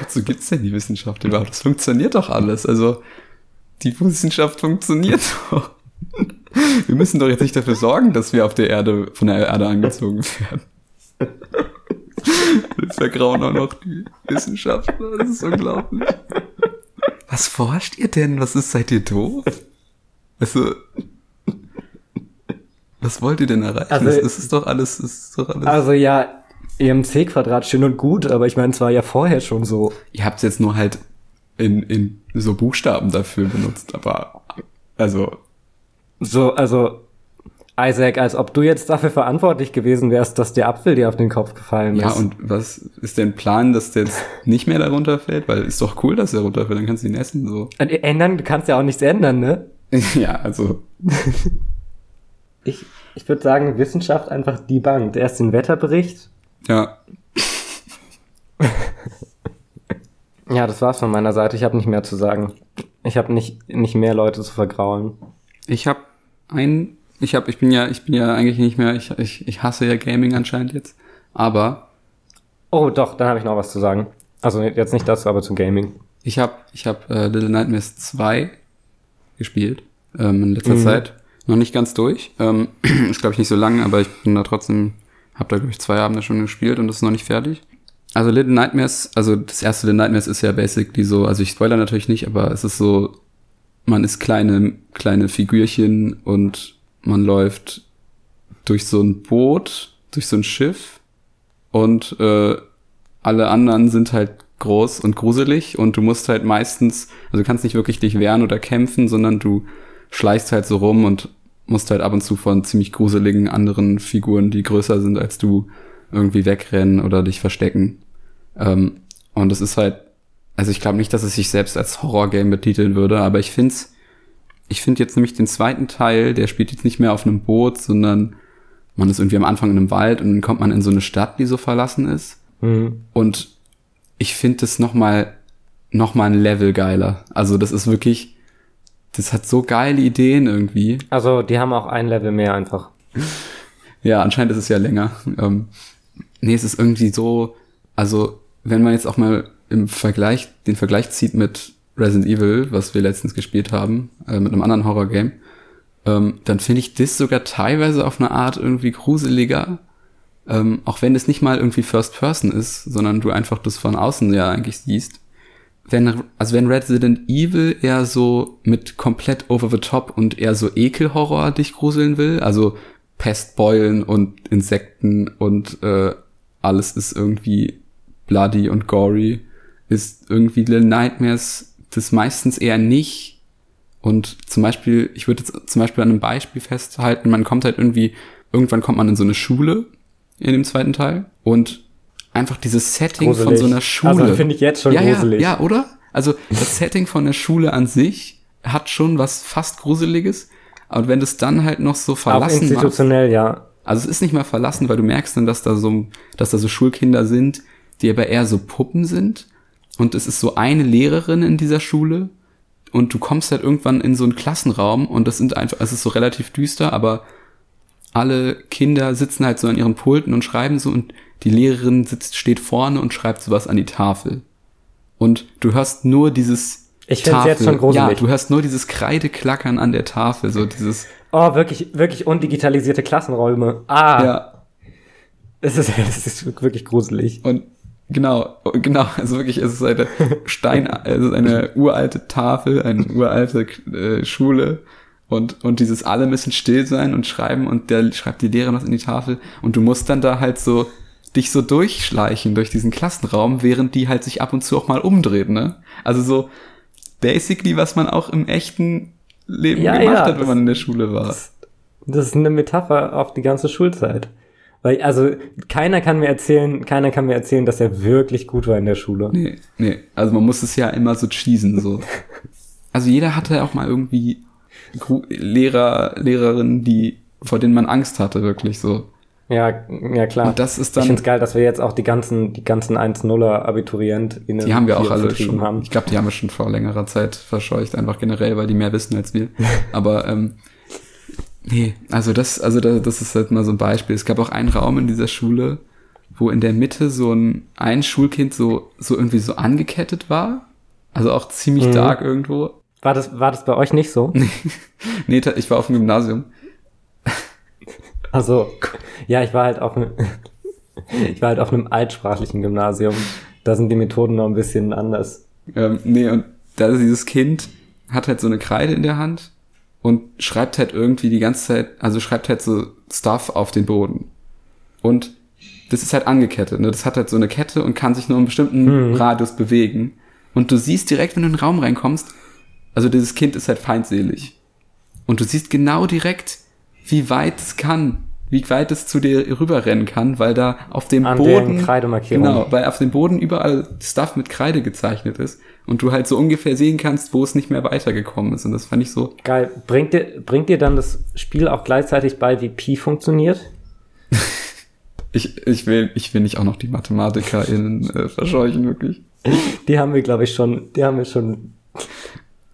Wozu gibt's denn die Wissenschaft überhaupt? Das funktioniert doch alles. Also, die Wissenschaft funktioniert doch. Wir müssen doch jetzt nicht dafür sorgen, dass wir auf der Erde, von der Erde angezogen werden. Das vergrauen auch noch die Wissenschaftler. Das ist unglaublich. Was forscht ihr denn? Was ist, seid ihr doof? Also, was wollt ihr denn erreichen? Also- das, das ist doch alles, das ist doch alles. Also ja, EMC-Quadrat schön und gut, aber ich meine, es war ja vorher schon so. Ihr habt jetzt nur halt in, in so Buchstaben dafür benutzt, aber also So, also, Isaac, als ob du jetzt dafür verantwortlich gewesen wärst, dass der Apfel dir auf den Kopf gefallen ja, ist. und was ist denn Plan, dass der jetzt nicht mehr darunter fällt? Weil ist doch cool, dass er runterfällt, dann kannst du ihn essen so. Und ändern, du kannst ja auch nichts ändern, ne? ja, also Ich, ich würde sagen, Wissenschaft einfach debunked. Erst den Wetterbericht. ja, Ja, das war's von meiner Seite. Ich habe nicht mehr zu sagen. Ich habe nicht, nicht mehr Leute zu vergraulen. ich habe ein ich habe ich bin ja ich bin ja eigentlich nicht mehr ich ich, ich hasse ja Gaming anscheinend jetzt, aber Oh, doch, dann habe ich noch was zu sagen. Also jetzt nicht das, aber zum Gaming. Ich habe ich hab, äh, Little Nightmares 2 gespielt ähm, in letzter Mhm. Zeit. Noch nicht ganz durch. Ähm, ist, glaube ich, nicht so lang, aber ich bin da trotzdem, habe da, glaube ich, zwei Abende schon gespielt und das ist noch nicht fertig. Also Little Nightmares, also das erste Little Nightmares ist ja basically so, also ich spoiler natürlich nicht, aber es ist so, man ist kleine, kleine Figürchen und man läuft durch so ein Boot, durch so ein Schiff und äh, alle anderen sind halt groß und gruselig und du musst halt meistens, also du kannst nicht wirklich dich wehren oder kämpfen, sondern du schleichst halt so rum und musst halt ab und zu von ziemlich gruseligen anderen Figuren, die größer sind als du, irgendwie wegrennen oder dich verstecken. Ähm, und es ist halt, also ich glaube nicht, dass es sich selbst als Horrorgame betiteln würde, aber ich find's, ich finde jetzt nämlich den zweiten Teil, der spielt jetzt nicht mehr auf einem Boot, sondern man ist irgendwie am Anfang in einem Wald und dann kommt man in so eine Stadt, die so verlassen ist. Mhm. Und ich finde das noch mal, noch mal ein Level geiler. Also das ist wirklich, das hat so geile Ideen irgendwie. Also die haben auch ein Level mehr einfach. Ja, anscheinend ist es ja länger. Ähm, nee, es ist irgendwie so, also wenn man jetzt auch mal im Vergleich, den Vergleich zieht mit Resident Evil, was wir letztens gespielt haben, äh, mit einem anderen Horror-Game, ähm, dann finde ich das sogar teilweise auf eine Art irgendwie gruseliger, ähm, auch wenn es nicht mal irgendwie First Person ist, sondern du einfach das von außen ja eigentlich siehst. Wenn, also wenn Resident Evil eher so mit komplett over the top und eher so Ekelhorror dich gruseln will, also Pestbeulen und Insekten und äh, alles ist irgendwie bloody und gory, ist irgendwie Little Nightmares das meistens eher nicht. Und zum Beispiel, ich würde jetzt zum Beispiel an einem Beispiel festhalten, man kommt halt irgendwie, irgendwann kommt man in so eine Schule in dem zweiten Teil und einfach dieses Setting von Gruselig. so einer Schule. Also finde ich jetzt schon ja, gruselig. Ja, ja, oder? Also das Setting von der Schule an sich hat schon was fast Gruseliges. Aber wenn das dann halt noch so Auch verlassen machst, institutionell, ja. also es ist nicht mal verlassen, weil du merkst dann, dass da so, dass da so Schulkinder sind, die aber eher so Puppen sind. Und es ist so eine Lehrerin in dieser Schule. Und du kommst halt irgendwann in so einen Klassenraum und das sind einfach, es ist so relativ düster, aber alle Kinder sitzen halt so an ihren Pulten und schreiben so und die Lehrerin sitzt, steht vorne und schreibt sowas an die Tafel. Und du hörst nur dieses Ich find's jetzt schon gruselig. Ja, du hörst nur dieses Kreideklackern an der Tafel, so dieses, Oh, wirklich, wirklich undigitalisierte Klassenräume. Ah, ja, es ist, es ist wirklich gruselig. Und genau, genau, also wirklich, es ist eine Stein, es ist eine uralte Tafel, eine uralte äh, Schule und, und dieses alle müssen still sein und schreiben und der schreibt die Lehrerin was in die Tafel und du musst dann da halt so dich so durchschleichen durch diesen Klassenraum, während die halt sich ab und zu auch mal umdreht, ne? Also so basically, was man auch im echten Leben Ja, gemacht ja, hat, wenn das- man in der Schule war. Das ist eine Metapher auf die ganze Schulzeit. Weil, also, keiner kann mir erzählen, keiner kann mir erzählen, dass er wirklich gut war in der Schule. Nee, nee. Also man muss es ja immer so cheesen, so. Also jeder hatte auch mal irgendwie Lehrer, Lehrerinnen, die, vor denen man Angst hatte, wirklich so. Ja, ja klar. Und das ist ich dann, find's geil, dass wir jetzt auch die ganzen, die ganzen 1-0er AbiturientInnen die haben wir auch alle schon, haben. ich glaube, die haben wir schon vor längerer Zeit verscheucht, einfach generell, weil die mehr wissen als wir. Aber, ähm, nee, also das, also das, das ist halt mal so ein Beispiel. Es gab auch einen Raum in dieser Schule, wo in der Mitte so ein, ein Schulkind so, so irgendwie so angekettet war. Also auch ziemlich Mhm. dark irgendwo. War das, war das bei euch nicht so? Nee, ta- ich war auf dem Gymnasium. Also, ja, ich war halt auf einem, ich war halt auf einem altsprachlichen Gymnasium. Da sind die Methoden noch ein bisschen anders. Ähm, nee, und da ist dieses Kind hat halt so eine Kreide in der Hand und schreibt halt irgendwie die ganze Zeit, also schreibt halt so Stuff auf den Boden. Und das ist halt angekettet, ne? Das hat halt so eine Kette und kann sich nur einen bestimmten Mhm. Radius bewegen. Und du siehst direkt, wenn du in den Raum reinkommst, also dieses Kind ist halt feindselig. Und du siehst genau direkt, wie weit es kann, wie weit es zu dir rüberrennen kann, weil da auf dem An Boden. Genau, weil auf dem Boden überall Stuff mit Kreide gezeichnet ist und du halt so ungefähr sehen kannst, wo es nicht mehr weitergekommen ist. Und das fand ich so. Geil. Bringt dir, bringt dir dann das Spiel auch gleichzeitig bei, wie Pi funktioniert? Ich, ich will, ich will nicht auch noch die MathematikerInnen äh, verscheuchen, wirklich. Die haben wir, glaube ich, schon, die haben wir schon,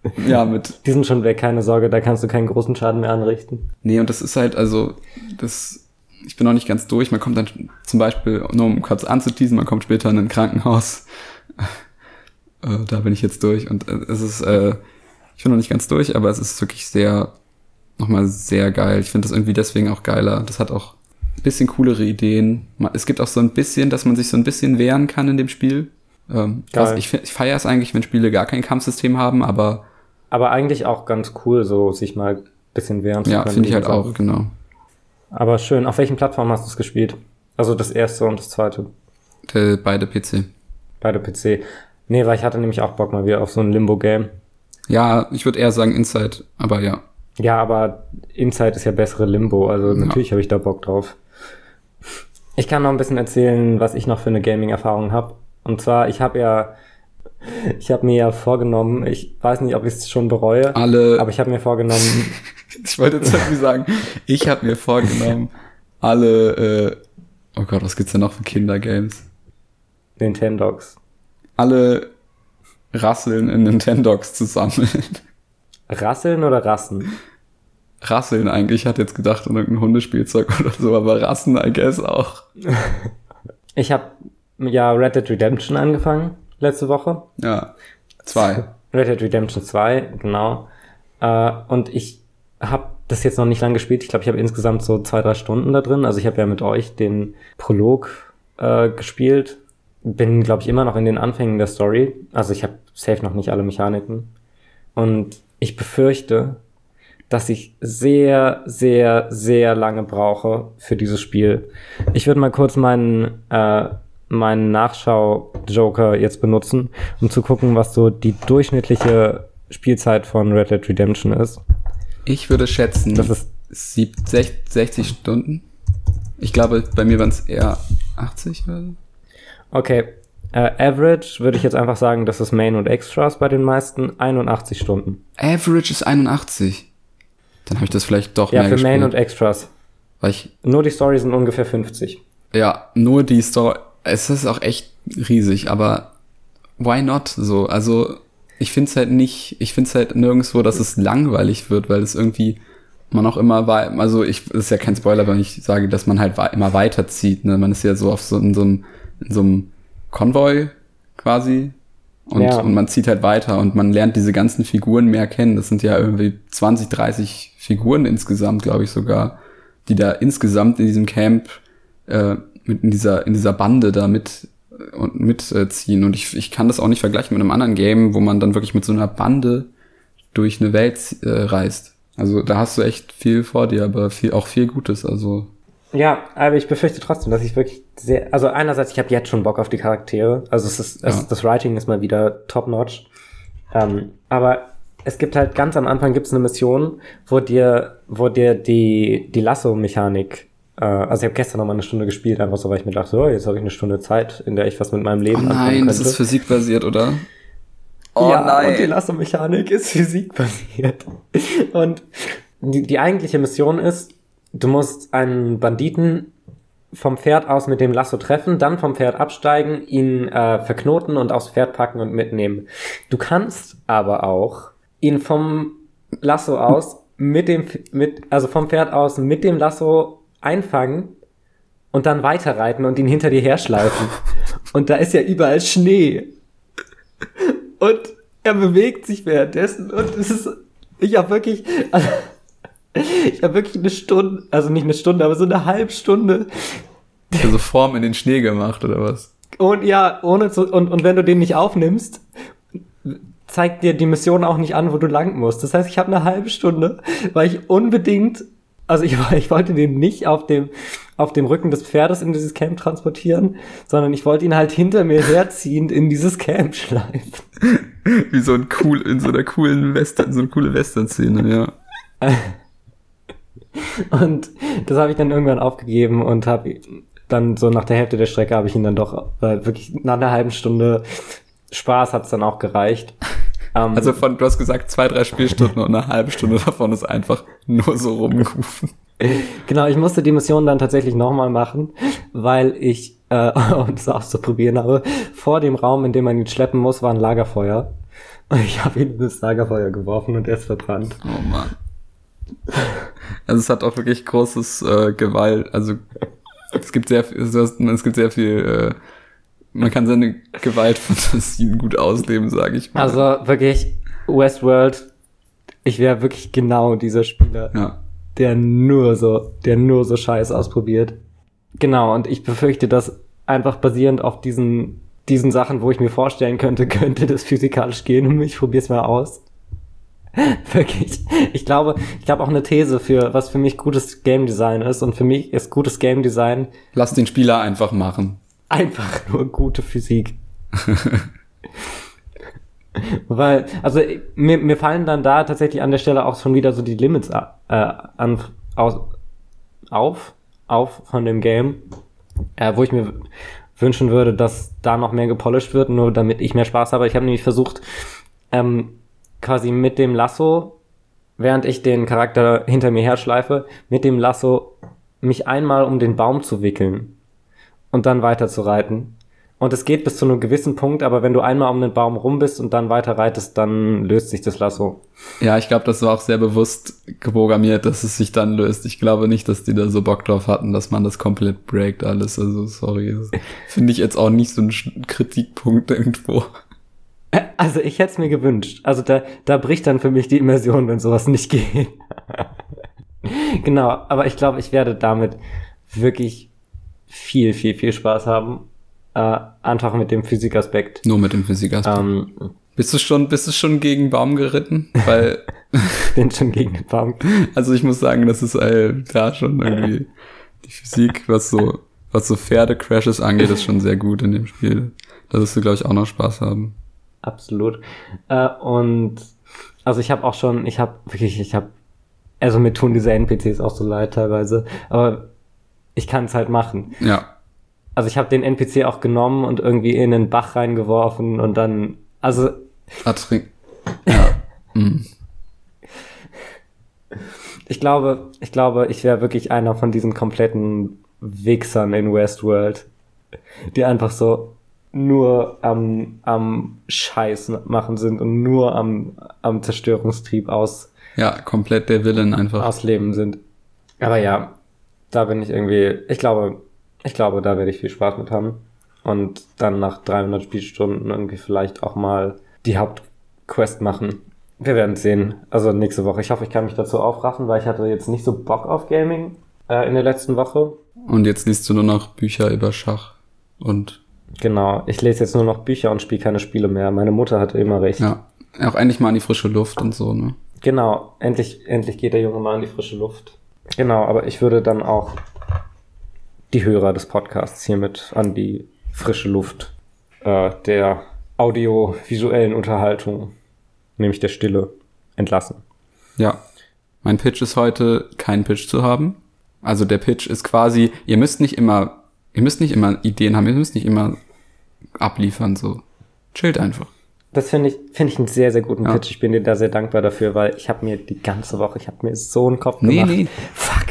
Ja, mit. die sind schon weg, keine Sorge, da kannst du keinen großen Schaden mehr anrichten. Nee, und das ist halt, also, das. Ich bin noch nicht ganz durch. Man kommt dann zum Beispiel, nur um kurz anzuteasen, man kommt später in ein Krankenhaus, Äh, da bin ich jetzt durch und äh, es ist, äh, ich bin noch nicht ganz durch, aber es ist wirklich sehr, nochmal sehr geil. Ich finde das irgendwie deswegen auch geiler. Das hat auch ein bisschen coolere Ideen. Es gibt auch so ein bisschen, dass man sich so ein bisschen wehren kann in dem Spiel. Ähm, was, ich ich feiere es eigentlich, wenn Spiele gar kein Kampfsystem haben, aber. Aber eigentlich auch ganz cool, so sich mal ein bisschen wehren zu können. Ja, finde ich halt auch, genau. Aber schön. Auf welchen Plattformen hast du es gespielt? Also das erste und das zweite? De, beide PC. Beide PC. Nee, weil ich hatte nämlich auch Bock mal wieder auf so ein Limbo-Game. Ja, ich würde eher sagen Inside, aber ja. Ja, aber Inside ist ja bessere Limbo, also ja. natürlich habe ich da Bock drauf. Ich kann noch ein bisschen erzählen, was ich noch für eine Gaming-Erfahrung habe. Und zwar, ich habe ja, ich habe mir ja vorgenommen, ich weiß nicht, ob ich es schon bereue, alle, aber ich habe mir vorgenommen. ich wollte jetzt irgendwie sagen, ich habe mir vorgenommen, alle, äh, oh Gott, was gibt's denn noch für Kindergames? Nintendogs. Alle Rasseln in Nintendogs zu sammeln. Rasseln oder Rassen? Rasseln eigentlich. Ich hatte jetzt gedacht an irgendein Hundespielzeug oder so, aber Rassen, I guess auch. Ich habe ja Red Dead Redemption angefangen letzte Woche. Ja, zwei. Red Dead Redemption 2, genau. Äh, und ich habe das jetzt noch nicht lang gespielt. Ich glaube, ich habe insgesamt so zwei, drei Stunden da drin. Also ich habe ja mit euch den Prolog äh, gespielt. Bin, glaube ich, immer noch in den Anfängen der Story. Also ich habe safe noch nicht alle Mechaniken. Und ich befürchte, dass ich sehr, sehr, sehr lange brauche für dieses Spiel. Ich würde mal kurz meinen, äh, meinen Nachschau-Joker jetzt benutzen, um zu gucken, was so die durchschnittliche Spielzeit von Red Dead Redemption ist. Ich würde schätzen, das ist 60 Stunden. Ich glaube, bei mir waren es eher 80 oder so. Okay. Uh, average würde ich jetzt einfach sagen, das ist Main und Extras bei den meisten 81 Stunden. Average ist 81. Dann habe ich das vielleicht doch ja, mehr Ja, für gespielt. Main und Extras. Weil ich nur die Story sind ungefähr 50. Ja, nur die Story. Es ist auch echt riesig, aber why not so? Also ich finde es halt nicht, ich finde es halt nirgendwo, dass es langweilig wird, weil es irgendwie man auch immer war, also ich, das ist ja kein Spoiler, wenn ich sage, dass man halt immer weiterzieht, ne? Man ist ja so auf so in so einem, in so einem Konvoi quasi und, ja. und man zieht halt weiter und man lernt diese ganzen Figuren mehr kennen. Das sind ja irgendwie 20, 30 Figuren insgesamt, glaube ich sogar, die da insgesamt in diesem Camp äh, mit in dieser in dieser Bande da mit und mitziehen. Und ich, ich kann das auch nicht vergleichen mit einem anderen Game, wo man dann wirklich mit so einer Bande durch eine Welt äh, reist. Also da hast du echt viel vor dir, aber viel, auch viel Gutes. Also ja, aber ich befürchte trotzdem, dass ich wirklich sehr, also einerseits, ich habe jetzt schon Bock auf die Charaktere. Also es ist, es, ja. das Writing ist mal wieder top notch. Ähm, aber es gibt halt ganz am Anfang gibt's eine Mission, wo dir, wo dir die, die Lasso-Mechanik äh, also ich habe gestern noch mal eine Stunde gespielt, einfach so, weil ich mir dachte, oh, jetzt habe ich eine Stunde Zeit, in der ich was mit meinem Leben oh nein, das ist physikbasiert, oder? Oh ja, nein. und die Lasso-Mechanik ist physikbasiert. Und die, die eigentliche Mission ist, du musst einen Banditen vom Pferd aus mit dem Lasso treffen, dann vom Pferd absteigen, ihn äh, verknoten und aufs Pferd packen und mitnehmen. Du kannst aber auch ihn vom Lasso aus mit dem mit also vom Pferd aus mit dem Lasso einfangen und dann weiterreiten und ihn hinter dir herschleifen. Und da ist ja überall Schnee. Und er bewegt sich währenddessen und es ist, ich habe wirklich, also, ich habe wirklich eine Stunde, also nicht eine Stunde, aber so eine halbe Stunde. Also Form in den Schnee gemacht oder was? Und ja, ohne zu, und, und wenn du den nicht aufnimmst, zeigt dir die Mission auch nicht an, wo du lang musst. Das heißt, ich habe eine halbe Stunde, weil ich unbedingt also ich, ich wollte den nicht auf dem, auf dem Rücken des Pferdes in dieses Camp transportieren, sondern ich wollte ihn halt hinter mir herziehend in dieses Camp schleifen. Wie so ein cool, in so einer coolen Western, so eine coole Western-Szene, ja. Und das habe ich dann irgendwann aufgegeben und habe dann so nach der Hälfte der Strecke habe ich ihn dann doch, weil wirklich nach einer halben Stunde Spaß hat es dann auch gereicht. Um, also von, du hast gesagt, zwei, drei Spielstunden und eine halbe Stunde davon ist einfach nur so rumgerufen. Genau, ich musste die Mission dann tatsächlich nochmal machen, weil ich, äh, um das auszuprobieren habe, vor dem Raum, in dem man ihn schleppen muss, war ein Lagerfeuer. Und ich habe ihn in das Lagerfeuer geworfen und er ist verbrannt. Oh Mann. Also es hat auch wirklich großes äh, Gewalt, also es gibt sehr, es gibt sehr viel äh, man kann seine Gewaltfantasien gut ausleben, sage ich mal. Also wirklich, Westworld, ich wäre wirklich genau dieser Spieler, ja. der nur so, der nur so Scheiß ausprobiert. Genau, und ich befürchte, dass einfach basierend auf diesen, diesen Sachen, wo ich mir vorstellen könnte, könnte das physikalisch gehen und ich probiere es mal aus. Wirklich. Ich glaube, ich glaube auch eine These für, was für mich gutes Game Design ist. Und für mich ist gutes Game Design. Lass den Spieler einfach machen. Einfach nur gute Physik. Weil, also mir, mir fallen dann da tatsächlich an der Stelle auch schon wieder so die Limits äh, an, aus, auf, auf von dem Game, äh, wo ich mir wünschen würde, dass da noch mehr gepolished wird, nur damit ich mehr Spaß habe. Ich habe nämlich versucht, ähm, quasi mit dem Lasso, während ich den Charakter hinter mir herschleife, mit dem Lasso mich einmal um den Baum zu wickeln und dann weiter zu reiten. Und es geht bis zu einem gewissen Punkt, aber wenn du einmal um den Baum rum bist und dann weiter reitest, dann löst sich das Lasso. Ja, ich glaube, das war auch sehr bewusst geprogrammiert, dass es sich dann löst. Ich glaube nicht, dass die da so Bock drauf hatten, dass man das komplett breakt alles. Also sorry, finde ich jetzt auch nicht so ein Kritikpunkt irgendwo. Also ich hätte es mir gewünscht. Also da, da bricht dann für mich die Immersion, wenn sowas nicht geht. genau, aber ich glaube, ich werde damit wirklich viel, viel, viel Spaß haben. Äh, einfach mit dem Physikaspekt. Nur mit dem Physikaspekt. Ähm, bist du schon, bist du schon gegen Baum geritten? Weil. bin schon gegen den Baum. Also ich muss sagen, das ist äh, da schon irgendwie die Physik, was so, was so Pferdecrashes angeht, ist schon sehr gut in dem Spiel. Da wirst du, glaube ich, auch noch Spaß haben. Absolut. Äh, und also ich habe auch schon, ich habe wirklich, ich habe, also mir tun diese NPCs auch so leid teilweise, aber ich kann es halt machen. Ja also ich habe den NPC auch genommen und irgendwie in den Bach reingeworfen und dann, also. Ertrink. Ja. mm. Ich glaube, ich glaube, ich wäre wirklich einer von diesen kompletten Wichsern in Westworld, die einfach so nur am, am Scheiß machen sind und nur am, am Zerstörungstrieb aus. Ja, komplett der Willen einfach. Ausleben sind. Aber ja, da bin ich irgendwie, ich glaube, ich glaube, da werde ich viel Spaß mit haben. Und dann nach 300 Spielstunden irgendwie vielleicht auch mal die Hauptquest machen. Wir werden sehen. Also nächste Woche. Ich hoffe, ich kann mich dazu aufraffen, weil ich hatte jetzt nicht so Bock auf Gaming äh, in der letzten Woche. Und jetzt liest du nur noch Bücher über Schach und. Genau, ich lese jetzt nur noch Bücher und spiele keine Spiele mehr. Meine Mutter hatte immer recht. Ja, auch endlich mal in die frische Luft und so, ne? Genau, endlich, endlich geht der Junge mal in die frische Luft. Genau, aber ich würde dann auch die Hörer des Podcasts hiermit an die frische Luft äh, der audiovisuellen Unterhaltung, nämlich der Stille, entlassen. Ja. Mein Pitch ist heute, keinen Pitch zu haben. Also der Pitch ist quasi, ihr müsst nicht immer, ihr müsst nicht immer Ideen haben, ihr müsst nicht immer abliefern, so. Chillt einfach. Das finde ich, finde ich einen sehr, sehr guten ja. Pitch. Ich bin dir da sehr dankbar dafür, weil ich habe mir die ganze Woche, ich habe mir so einen Kopf gemacht. Nee, nee. Fuck,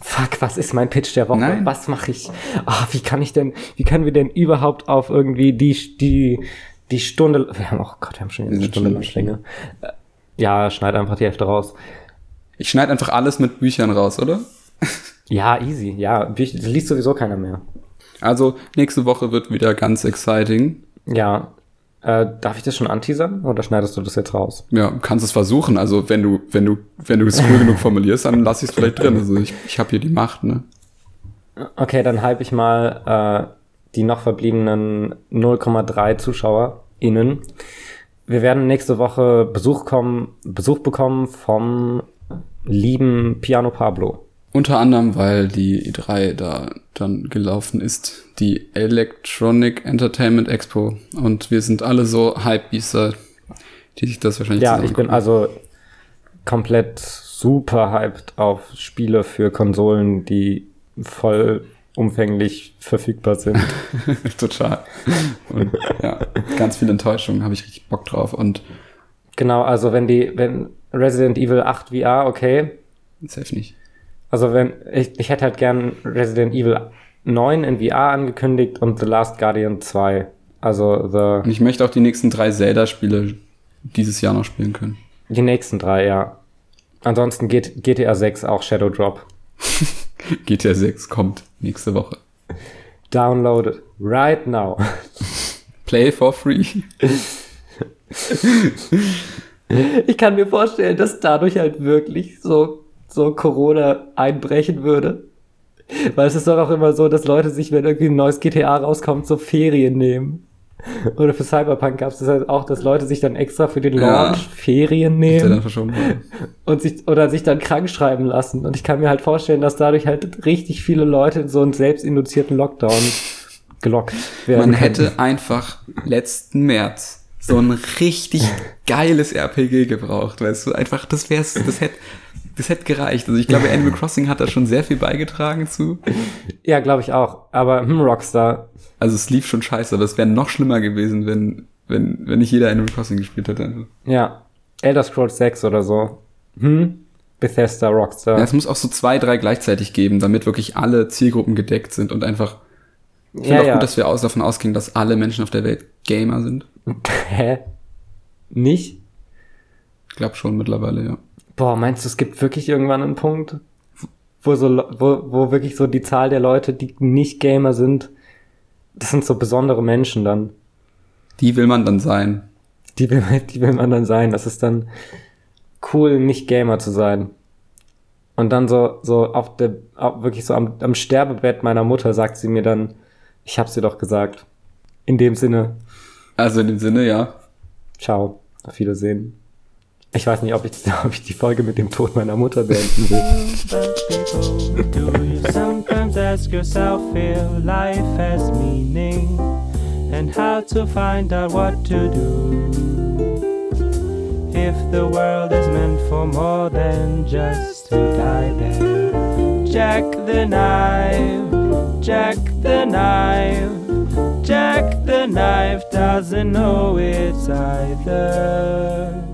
fuck, was ist mein Pitch der Woche? Nein. Was mache ich? Oh, wie kann ich denn, wie können wir denn überhaupt auf irgendwie die, die, die Stunde, wir haben, oh Gott, wir haben schon eine Stunde lang Schlinge. Äh, ja, schneid einfach die Hälfte raus. Ich schneide einfach alles mit Büchern raus, oder? Ja, easy. Ja, das liest sowieso keiner mehr. Also, nächste Woche wird wieder ganz exciting. Ja, äh, darf ich das schon anteasern oder schneidest du das jetzt raus? Ja, kannst es versuchen. Also wenn du, wenn du, wenn du es cool genug formulierst, dann lass ich es vielleicht drin. Also ich, ich habe hier die Macht, ne? Okay, dann hype ich mal äh, die noch verbliebenen 0,3 ZuschauerInnen. Wir werden nächste Woche Besuch kommen, Besuch bekommen vom lieben Piano Pablo. Unter anderem, weil die E3 da dann gelaufen ist, die Electronic Entertainment Expo. Und wir sind alle so Hype-Beaster, die sich das wahrscheinlich Ja, ich bin also komplett super hyped auf Spiele für Konsolen, die voll umfänglich verfügbar sind. Total. Und ja, ganz viel Enttäuschung, habe ich richtig Bock drauf. Und genau, also wenn die, wenn Resident Evil 8 VR, okay. Safe nicht. Also wenn, ich, ich hätte halt gern Resident Evil 9 in VR angekündigt und The Last Guardian 2. Also The. Und ich möchte auch die nächsten drei Zelda-Spiele dieses Jahr noch spielen können. Die nächsten drei, ja. Ansonsten geht GTA 6 auch Shadow Drop. GTA 6 kommt nächste Woche. Download right now. Play for free. Ich kann mir vorstellen, dass dadurch halt wirklich so, so Corona einbrechen würde. Weil es ist doch auch immer so, dass Leute sich, wenn irgendwie ein neues GTA rauskommt, so Ferien nehmen. Oder für Cyberpunk gab es das halt auch, dass Leute sich dann extra für den Ja. Launch Ferien Der dann nehmen und sich oder sich dann krank schreiben lassen. Und ich kann mir halt vorstellen, dass dadurch halt richtig viele Leute in so einen selbstinduzierten Lockdown gelockt werden. Man können. hätte einfach letzten März so ein richtig geiles RPG gebraucht, weißt du, einfach, das wär's, das hätte, das hätte gereicht. Also ich glaube, Animal Crossing hat da schon sehr viel beigetragen zu. Ja, glaube ich auch. Aber hm, Rockstar. Also es lief schon scheiße, aber es wäre noch schlimmer gewesen, wenn, wenn, wenn nicht jeder Animal Crossing gespielt hätte. Ja. Elder Scrolls 6 oder so. Hm? Bethesda, Rockstar. Ja, es muss auch so zwei, drei gleichzeitig geben, damit wirklich alle Zielgruppen gedeckt sind und einfach, ich finde ja, auch ja. gut, dass wir aus, davon ausgehen, dass alle Menschen auf der Welt Gamer sind. Hä? Nicht? Ich glaube schon mittlerweile, ja. Boah, meinst du, es gibt wirklich irgendwann einen Punkt, wo so, wo, wo wirklich so die Zahl der Leute, die nicht Gamer sind, das sind so besondere Menschen dann. Die will man dann sein. Die will, man- die will man dann sein. Das ist dann cool, nicht Gamer zu sein. Und dann so, so auf der, auf, wirklich so am, am Sterbebett meiner Mutter sagt sie mir dann, ich hab's dir doch gesagt. In dem Sinne, Also in dem Sinne, ja. ciao, auf Wiedersehen. Ich weiß nicht, ob ich, ob ich die Folge mit dem Tod meiner Mutter beenden will. And how to find out what to do? If the world is meant for more than just to die there, Jack the knife, Jack the knife, Jack the knife doesn't know it's either.